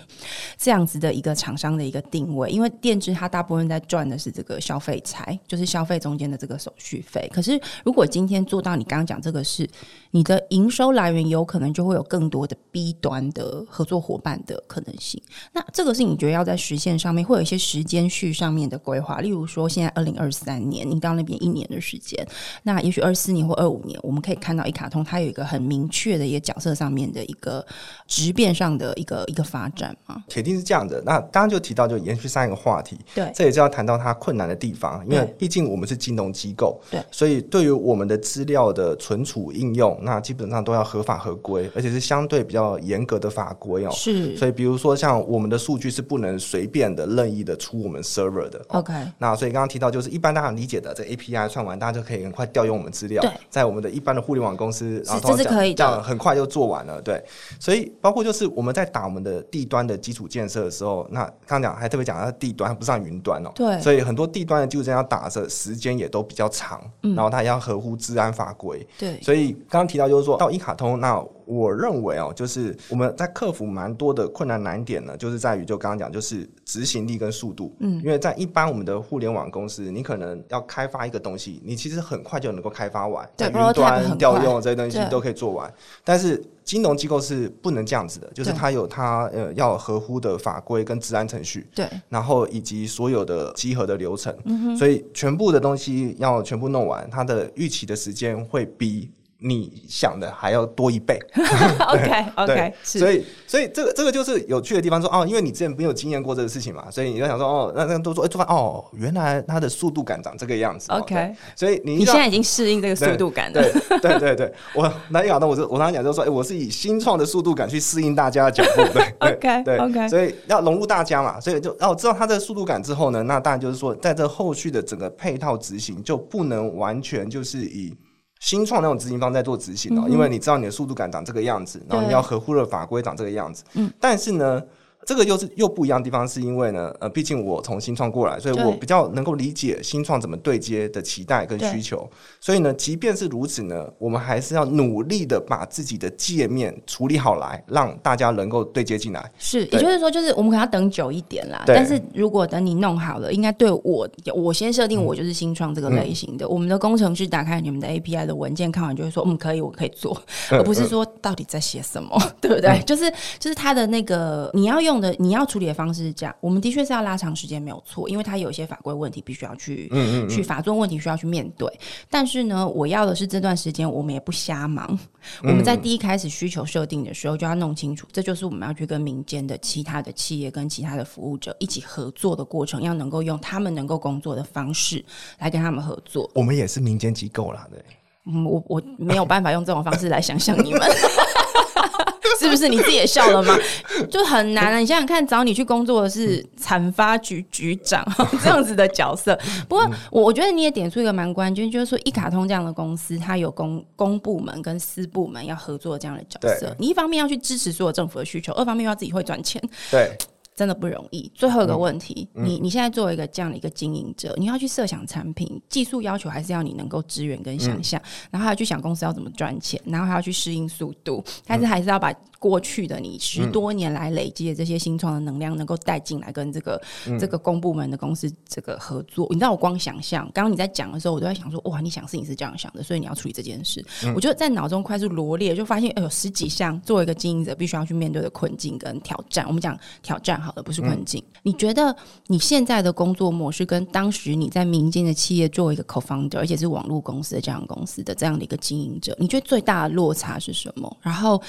这样子的一个厂商的一个定位，因为电资它大部分在赚的是这个消费财，就是消费中间的这个手续费。可是如果今天做到你刚刚讲这个事你的营收来源，有可能就会有更多的 B 端的合作伙伴的可能性。那这个是你觉得要在实现上面会有一些时间序上面的规划，例如说现在二零二三年，你到那边一年的时间，那也许二四年或二五年，我们可以看到一卡通它有一个很明确的一个角色上面的一个质变上的一个一个发展嘛？铁定是这样的。那刚刚就提到，就延续上一个话题，对，这也是要谈到它困难的地方，因为毕竟我们是金融机构，对，所以对于我们的资料。的存储应用，那基本上都要合法合规，而且是相对比较严格的法规哦。是，所以比如说像我们的数据是不能随便的、任意的出我们 server 的。OK，那所以刚刚提到就是一般大家理解的，这 API 串完，大家就可以很快调用我们资料。对，在我们的一般的互联网公司，然后这是可以样很快就做完了。对，所以包括就是我们在打我们的地端的基础建设的时候，那刚刚讲还特别讲它地端，它不上云端哦。对，所以很多地端的基础建设要打的时间也都比较长，嗯，然后它也要合乎资资安法规。对，所以刚刚提到就是说到一卡通，那我认为哦，就是我们在克服蛮多的困难难点呢，就是在于就刚刚讲，就是执行力跟速度。嗯，因为在一般我们的互联网公司，你可能要开发一个东西，你其实很快就能够开发完，在云端调用这些东西都可以做完，但是。金融机构是不能这样子的，就是它有它呃要合乎的法规跟治安程序，对，然后以及所有的集合的流程，嗯，所以全部的东西要全部弄完，它的预期的时间会比。你想的还要多一倍，[LAUGHS] OK [LAUGHS] OK，所以所以这个这个就是有趣的地方说，说哦，因为你之前没有经验过这个事情嘛，所以你就想说哦，那那都说哎，做、欸、哦，原来它的速度感长这个样子，OK，所以你你现在已经适应这个速度感了，对对对对，我那一讲的？我就我刚刚讲就是说，哎、欸，我是以新创的速度感去适应大家的脚步，对，[LAUGHS] OK 对。OK，所以要融入大家嘛，所以就哦知道它的速度感之后呢，那当然就是说，在这后续的整个配套执行就不能完全就是以。新创那种执行方在做执行哦、喔，因为你知道你的速度感长这个样子，然后你要合乎的法规长这个样子，嗯，但是呢。这个又是又不一样的地方，是因为呢，呃，毕竟我从新创过来，所以我比较能够理解新创怎么对接的期待跟需求。所以呢，即便是如此呢，我们还是要努力的把自己的界面处理好来，让大家能够对接进来。是，也就是说，就是我们可能要等久一点啦。但是如果等你弄好了，应该对我，我先设定我就是新创这个类型的，嗯、我们的工程师打开你们的 API 的文件，看完就会说，嗯，可以，我可以做，而不是说到底在写什么，嗯、[LAUGHS] 对不对？嗯、就是就是他的那个你要用的，你要处理的。方式是这样，我们的确是要拉长时间，没有错，因为它有一些法规问题必须要去，嗯嗯，去法遵问题需要去面对。但是呢，我要的是这段时间我们也不瞎忙。我们在第一开始需求设定的时候就要弄清楚，这就是我们要去跟民间的其他的企业跟其他的服务者一起合作的过程，要能够用他们能够工作的方式来跟他们合作。我们也是民间机构啦，对，嗯，我我没有办法用这种方式来想象你们。[LAUGHS] [LAUGHS] 是不是你自己也笑了吗？[LAUGHS] 就很难啊！你想想看，找你去工作的是产发局局长 [LAUGHS] 这样子的角色。不过，我我觉得你也点出一个蛮关键，就是说，一卡通这样的公司，它有公公部门跟私部门要合作这样的角色。你一方面要去支持所有政府的需求，二方面要自己会赚钱。对。真的不容易。最后一个问题，你你现在作为一个这样的一个经营者，你要去设想产品技术要求，还是要你能够支援跟想象，嗯、然后还要去想公司要怎么赚钱，然后还要去适应速度，但是还是要把过去的你十多年来累积的这些新创的能量能够带进来，跟这个、嗯、这个公部门的公司这个合作。你知道，我光想象，刚刚你在讲的时候，我都在想说，哇，你想事情是这样想的，所以你要处理这件事。嗯、我就在脑中快速罗列，就发现，哎呦，十几项作为一个经营者必须要去面对的困境跟挑战。我们讲挑战好了，不是困境。嗯你觉得你现在的工作模式跟当时你在民间的企业作为一个 co-founder，而且是网络公司的这样公司的这样的一个经营者，你觉得最大的落差是什么？然后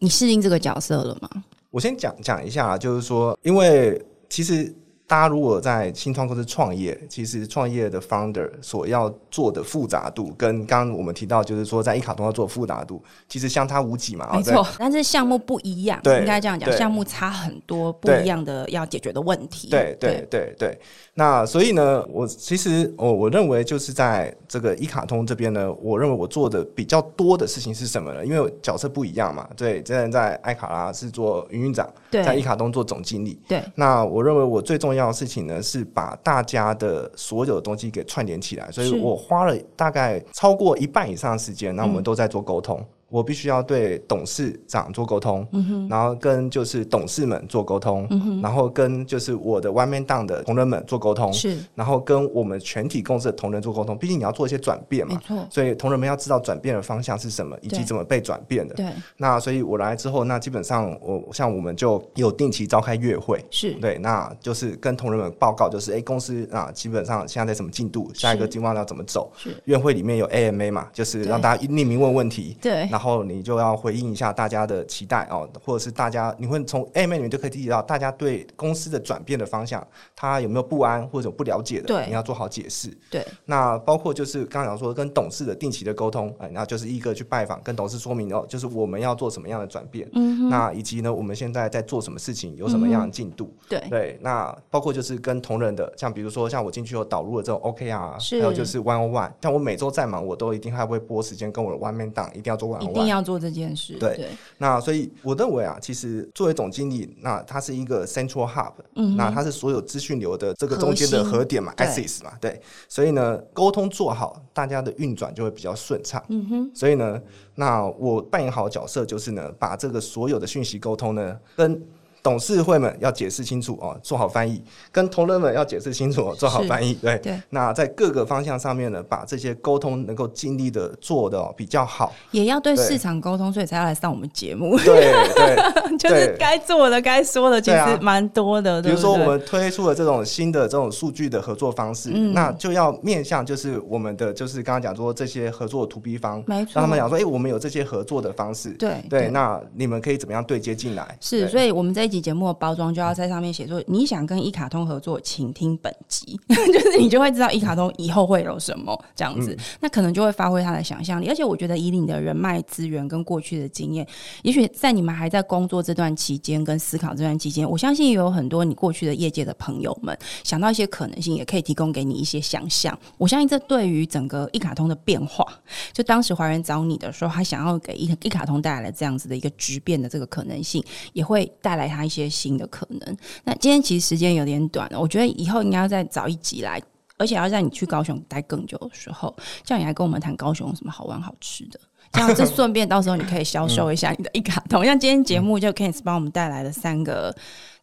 你适应这个角色了吗？我先讲讲一下，就是说，因为其实。大家如果在新创公司创业，其实创业的 founder 所要做的复杂度，跟刚刚我们提到，就是说在一卡通要做复杂度，其实相差无几嘛。没错，但是项目不一样，对，应该这样讲，项目差很多，不一样的要解决的问题。对对对对。那所以呢，我其实我我认为就是在这个一卡通这边呢，我认为我做的比较多的事情是什么呢？因为角色不一样嘛。对，之前在艾卡拉是做营运长，在一卡通做总经理。对。那我认为我最重要的事情呢，是把大家的所有的东西给串联起来。所以我花了大概超过一半以上的时间，那我们都在做沟通。嗯我必须要对董事长做沟通，嗯、然后跟就是董事们做沟通，嗯、然后跟就是我的 one man down 的同仁们做沟通，是，然后跟我们全体公司的同仁做沟通。毕竟你要做一些转变嘛，所以同仁们要知道转变的方向是什么，以及怎么被转变的。对，那所以我来之后，那基本上我像我们就有定期召开月会，是对，那就是跟同仁们报告，就是哎，公司啊，基本上现在在什么进度，下一个计划要怎么走。是，月会里面有 AMA 嘛，就是让大家匿名问问题。对。然后你就要回应一下大家的期待哦，或者是大家你会从 AMA 里面就可以理解到大家对公司的转变的方向，他有没有不安或者不了解的，对，你要做好解释。对，那包括就是刚刚讲说跟董事的定期的沟通，哎，那就是一个去拜访，跟董事说明哦，就是我们要做什么样的转变，嗯哼，那以及呢，我们现在在做什么事情，有什么样的进度，嗯、对。对，那包括就是跟同仁的，像比如说像我进去后导入了这种 OK 啊是。还有就是 One on One，像我每周再忙，我都一定还会拨时间跟我的 One Man Down 一定要做 One 一定要做这件事。对，對那所以我认为啊，其实作为总经理，那它是一个 central hub，嗯，那它是所有资讯流的这个中间的核点嘛，axis 嘛，对，所以呢，沟通做好，大家的运转就会比较顺畅。嗯哼，所以呢，那我扮演好角色就是呢，把这个所有的讯息沟通呢，跟董事会们要解释清楚哦，做好翻译；跟同仁们要解释清楚哦，做好翻译。对对。那在各个方向上面呢，把这些沟通能够尽力的做的比较好。也要对市场沟通，所以才要来上我们节目。对对，[LAUGHS] 就是该做的、该说的，其实蛮多的。比如说，我们推出了这种新的这种数据的合作方式，那就要面向就是我们的就是刚刚讲说这些合作的 to B 方，让他们讲说，哎，我们有这些合作的方式。对对，那你们可以怎么样对接进来？是，所以我们在。集节目的包装就要在上面写说，你想跟一卡通合作，请听本集，[LAUGHS] 就是你就会知道一卡通以后会有什么这样子，嗯、那可能就会发挥他的想象力。而且我觉得以你的人脉资源跟过去的经验，也许在你们还在工作这段期间跟思考这段期间，我相信也有很多你过去的业界的朋友们想到一些可能性，也可以提供给你一些想象。我相信这对于整个一卡通的变化，就当时华人找你的时候，他想要给一一卡通带来了这样子的一个质变的这个可能性，也会带来他。一些新的可能。那今天其实时间有点短了，我觉得以后应该要再找一集来，而且要在你去高雄待更久的时候，叫你来跟我们谈高雄什么好玩好吃的。这样，这顺便到时候你可以销售一下你的一卡通。像今天节目就 Kenneth 帮我们带来了三个，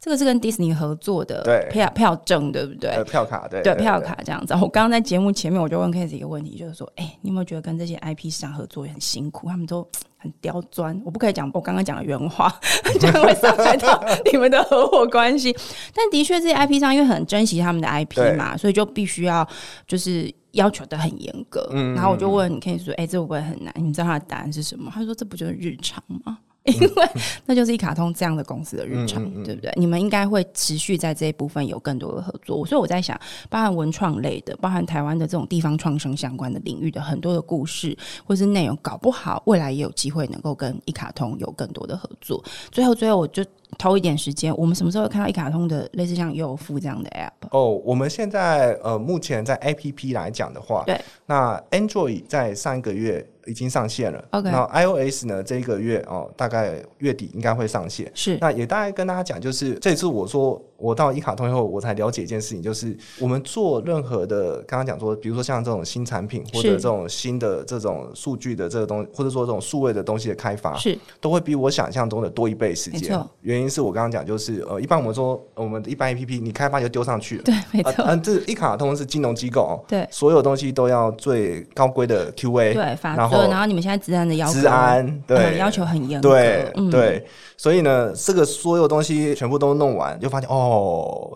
这个是跟迪士尼合作的票票证，对不对？票卡，对对票卡这样子。我刚刚在节目前面我就问 Kenneth 一个问题，就是说，哎，你有没有觉得跟这些 IP 市场合作也很辛苦？他们都很刁钻，我不可以讲我刚刚讲的原话，[LAUGHS] 这样会伤害到你们的合伙关系。但的确，这些 IP 商因为很珍惜他们的 IP 嘛，所以就必须要就是。要求的很严格，嗯、然后我就问你，可以说，哎、欸，这会不会很难？你知道他的答案是什么？他说，这不就是日常吗？因为那就是一卡通这样的公司的日常，对不对？你们应该会持续在这一部分有更多的合作，所以我在想，包含文创类的，包含台湾的这种地方创生相关的领域的很多的故事或是内容，搞不好未来也有机会能够跟一卡通有更多的合作。最后，最后我就。偷一点时间，我们什么时候会看到一卡通的类似像悠游付这样的 App？哦，我们现在呃，目前在 APP 来讲的话，对，那 Android 在上一个月。已经上线了。OK，那 iOS 呢？这一个月哦，大概月底应该会上线。是，那也大概跟大家讲，就是这次我说我到一卡通以后，我才了解一件事情，就是我们做任何的，刚刚讲说，比如说像这种新产品或者这种新的这种数据的这个东西，或者说这种数位的东西的开发，是。都会比我想象中的多一倍时间。原因是我刚刚讲，就是呃，一般我们说我们一般 APP 你开发就丢上去了，[LAUGHS] 对，没错。嗯，这一卡通是金融机构哦，对，所有东西都要最高规的 QA，对，然后。对，然后你们现在治安的要求，治安对、嗯、要求很严格，对、嗯、对，所以呢，这个所有东西全部都弄完，就发现哦，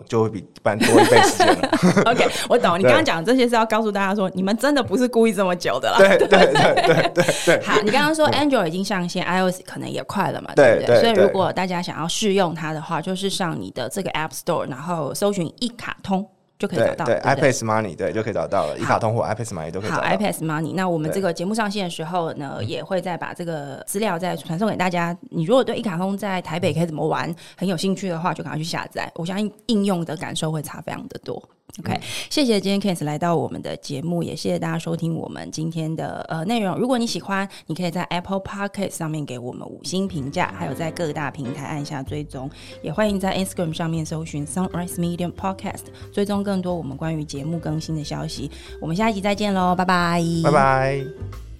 就会比一般多一倍时间了。[LAUGHS] OK，我懂。你刚刚讲这些是要告诉大家说，你们真的不是故意这么久的啦。对对对对对对，对。好，你刚刚说 Android 已经上线，iOS 可能也快了嘛，对不对？所以如果大家想要试用它的话，就是上你的这个 App Store，然后搜寻一卡通。就可以找到对，对，对，iPass Money 对，就可以找到了。一卡通或 iPass Money 都可以找到。好，iPass Money。那我们这个节目上线的时候呢，也会再把这个资料再传送给大家。你如果对一卡通在台北可以怎么玩很有兴趣的话，就赶快去下载。我相信应用的感受会差非常的多。OK，、嗯、谢谢今天 Kenneth 来到我们的节目，也谢谢大家收听我们今天的呃内容。如果你喜欢，你可以在 Apple Podcast 上面给我们五星评价，还有在各大平台按下追踪。也欢迎在 Instagram 上面搜寻 Sunrise Medium Podcast，追踪更多我们关于节目更新的消息。我们下一集再见喽，拜拜，拜拜。